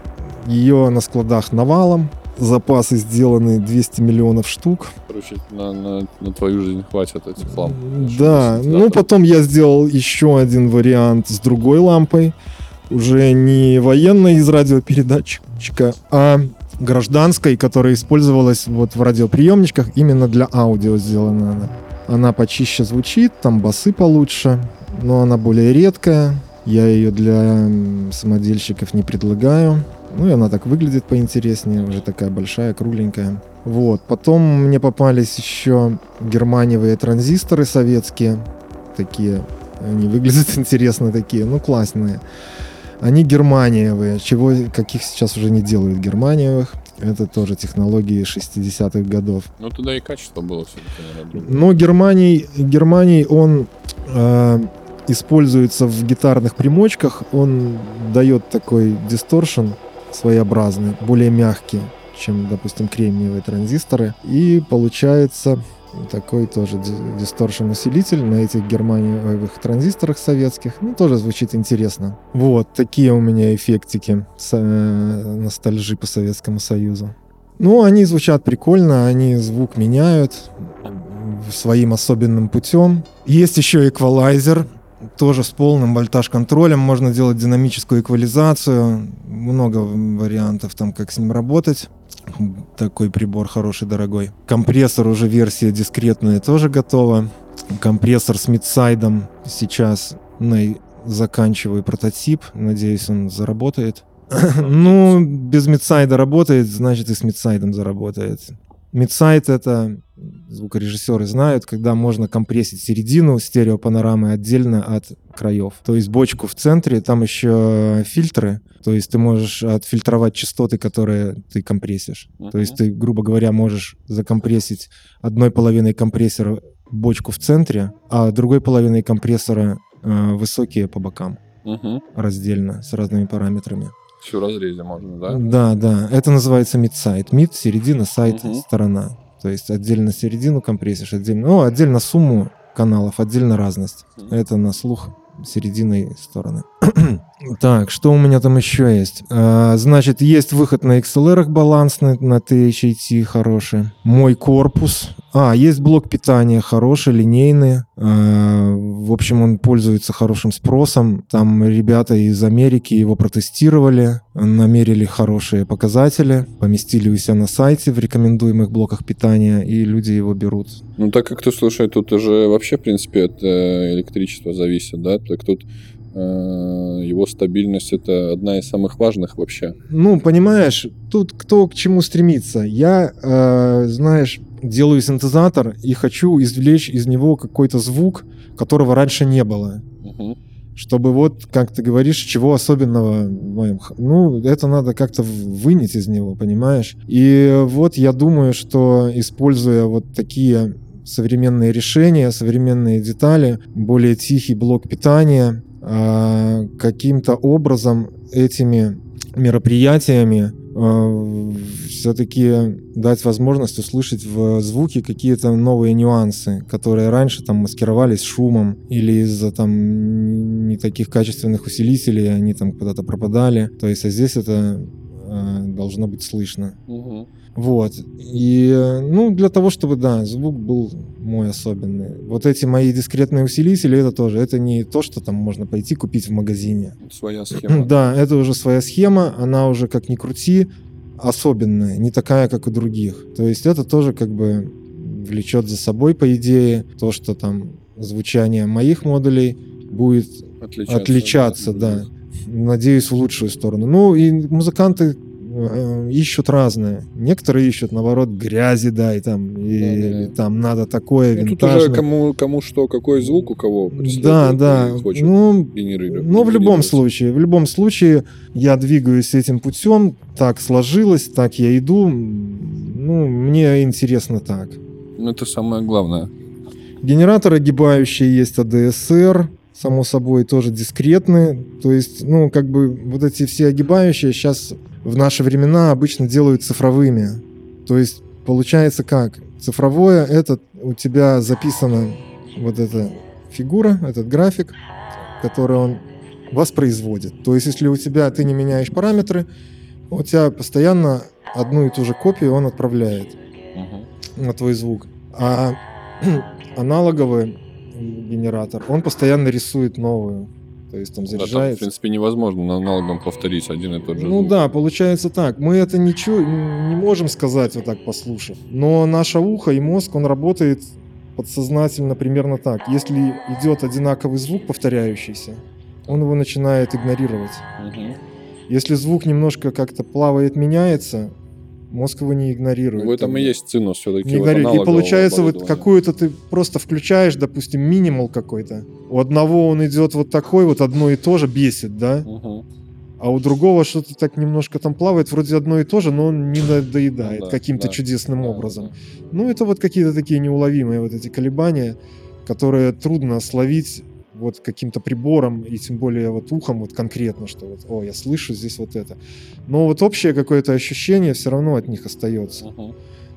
Ее на складах навалом, запасы сделаны 200 миллионов штук. Короче, на, на, на твою жизнь хватит этих ламп. Да, ну потом я сделал еще один вариант с другой лампой, уже не военной из радиопередатчика, а гражданской, которая использовалась вот в радиоприемничках, именно для аудио сделана она. Она почище звучит, там басы получше, но она более редкая. Я ее для самодельщиков не предлагаю. Ну и она так выглядит поинтереснее, уже такая большая, кругленькая. Вот. Потом мне попались еще германиевые транзисторы советские. Такие. Они выглядят интересно такие, ну классные. Они германиевые, чего, каких сейчас уже не делают германиевых. Это тоже технологии 60-х годов. Ну, туда и качество было все-таки, наверное. Но Германий, Германий, он э, используется в гитарных примочках, он дает такой дисторшн своеобразный, более мягкий, чем, допустим, кремниевые транзисторы. И получается такой тоже ди- дисторшн-усилитель на этих германиевых транзисторах советских. Ну, тоже звучит интересно. Вот, такие у меня эффектики с, ностальжи по Советскому Союзу. Ну, они звучат прикольно, они звук меняют своим особенным путем. Есть еще эквалайзер, тоже с полным вольтаж-контролем. Можно делать динамическую эквализацию. Много вариантов там, как с ним работать. Такой прибор хороший, дорогой. Компрессор уже версия дискретная тоже готова. Компрессор с мидсайдом сейчас на- заканчиваю прототип. Надеюсь, он заработает. Ну, без мидсайда работает, значит и с мидсайдом заработает. Мидсайд это звукорежиссеры знают, когда можно компрессить середину стереопанорамы отдельно от краев. То есть бочку в центре, там еще фильтры, то есть ты можешь отфильтровать частоты, которые ты компрессишь. То есть ты, грубо говоря, можешь закомпрессить одной половиной компрессора бочку в центре, а другой половиной компрессора э, высокие по бокам Угу. раздельно с разными параметрами. Все разрезе можно, да? Да, да. Это называется мид-сайт. Мид, середина, сайт, Мгм. сторона. То есть отдельно середину компрессишь, отдельно... Ну, отдельно сумму каналов, отдельно разность. Это на слух серединой стороны. Так, что у меня там еще есть? А, значит, есть выход на XLR балансный, на THAT хороший. Мой корпус. А, есть блок питания хороший, линейный. А, в общем, он пользуется хорошим спросом. Там ребята из Америки его протестировали, намерили хорошие показатели, поместили у себя на сайте в рекомендуемых блоках питания, и люди его берут. Ну, так как ты слушай, тут уже вообще, в принципе, от э, электричества зависит, да? Так тут его стабильность это одна из самых важных вообще. Ну, понимаешь, тут кто к чему стремится. Я, э, знаешь, делаю синтезатор и хочу извлечь из него какой-то звук, которого раньше не было. Мгм. чтобы вот, как ты говоришь, чего особенного в моем... Ну, это надо как-то вынять из него, понимаешь? И вот я думаю, что используя вот такие современные решения, современные детали, более тихий блок питания, каким-то образом этими мероприятиями все-таки дать возможность услышать в звуке какие-то новые нюансы, которые раньше там маскировались шумом или из-за там не таких качественных усилителей они там куда-то пропадали. То есть, а здесь это э, должно быть слышно. Мгм. Вот. И, ну, для того, чтобы, да, звук был мой особенный. Вот эти мои дискретные усилители, это тоже, это не то, что там можно пойти купить в магазине. Своя схема. Да, это уже своя схема, она уже как ни крути, особенная, не такая, как у других. То есть это тоже как бы влечет за собой, по идее, то, что там звучание моих модулей будет Отличаться, отличаться, от да. Надеюсь, в лучшую сторону. Ну, и музыканты э, ищут разные. Некоторые ищут, наоборот, грязи дай там, и, Да-да-да. или там надо такое Ну, тут уже винтажное. кому, кому что, какой звук у кого Да, да. и хочет Ну. Но в любом случае, в любом случае, я двигаюсь этим путем, так сложилось, так я иду. Ну, мне интересно так. Ну, это самое главное. Генератор огибающий есть ADSR, само собой, тоже дискретные. То есть, ну, как бы вот эти все огибающие сейчас в наши времена обычно делают цифровыми. То есть, получается как? Цифровое — это у тебя записана вот эта фигура, этот график, который он воспроизводит. То есть, если у тебя ты не меняешь параметры, у тебя постоянно одну и ту же копию он отправляет Мгм. на твой звук. А аналоговый генератор, он постоянно рисует новую. То есть там Да, там, в заряжается. принципе, невозможно на аналогом повторить один и тот же ну звук. да, получается так. Мы это ничего не можем сказать вот так послушав. Но наше ухо и мозг, он работает подсознательно примерно так. Если идет одинаковый звук повторяющийся, он его начинает игнорировать. Мгм. Если звук немножко как-то плавает, меняется, мозг его не игнорирует. В этом и есть ценность все-таки. Не говорю, и получается, вот какую-то ты просто включаешь, допустим, минимал какой-то. У одного он идет вот такой, вот одно и то же бесит, да? А у другого что-то так немножко там плавает, вроде одно и то же, но он не надоедает Ну да, каким-то да, чудесным образом. Ну, это вот какие-то такие неуловимые вот эти колебания, которые трудно словить вот каким-то прибором, и тем более вот ухом вот конкретно, что вот, о, я слышу здесь вот это. Но вот общее какое-то ощущение все равно от них остается.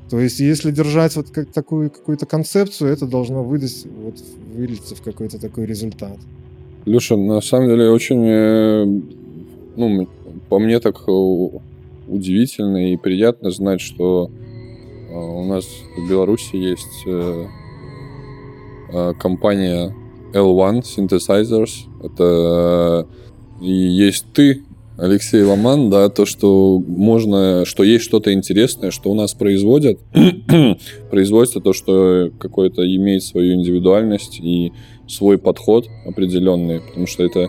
То есть, если держать вот как такую какую-то концепцию, это должно выдать, вот, вылиться в какой-то такой результат. Леша, на самом деле очень, э, ну, по мне так э, удивительно и приятно знать, что э, у нас в Беларуси есть компания L1 Synthesizers. Это э, и есть ты, Алексей Ломан, да, то, что можно, что есть что-то интересное, что у нас производят. Производство, то, что какое-то имеет свою индивидуальность и свой подход определенный, потому что это,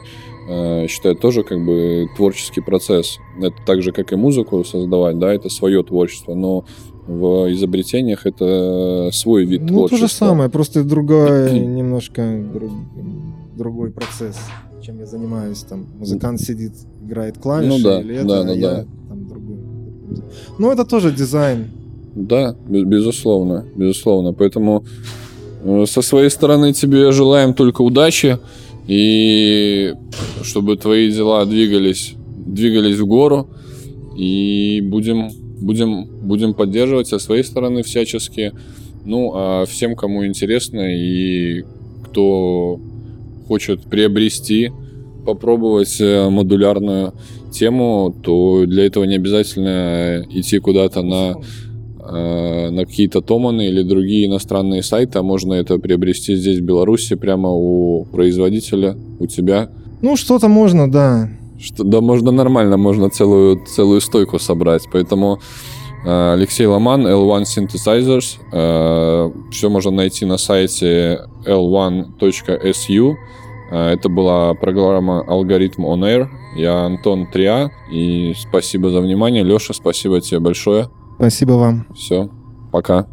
э, считаю, тоже как бы творческий процесс. Это так же, как и музыку создавать, да, это свое творчество, но в изобретениях это свой вид Ну, то творчества. же самое, просто другой, немножко друг- другой процесс, чем я занимаюсь. Там музыкант сидит, играет клавиши, Ну да, или это, да, да, а я да. там другой. Ну, это тоже дизайн. Да, бе- безусловно, безусловно. Поэтому э, со своей стороны тебе желаем только удачи и чтобы твои дела двигались, двигались в гору и будем, будем, будем поддерживать со своей стороны всячески. Ну, а всем, кому интересно и кто хочет приобрести, попробовать э, модулярную тему, то для этого не обязательно идти куда-то на э, на какие-то Томаны или другие иностранные сайты, а можно это приобрести здесь, в Беларуси, прямо у производителя, у тебя. Ну, что-то можно, да. Что, да, можно нормально, можно целую, целую стойку собрать. Поэтому э, Алексей Ломан, L1 Synthesizers. все можно найти на сайте l1.su. Э, это была программа «Алгоритм on Air». Я Антон Триа, и спасибо за внимание. Леша, спасибо тебе большое. Спасибо вам. Все, пока.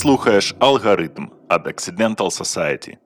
Слухаєш алгоритм від Accidental Society.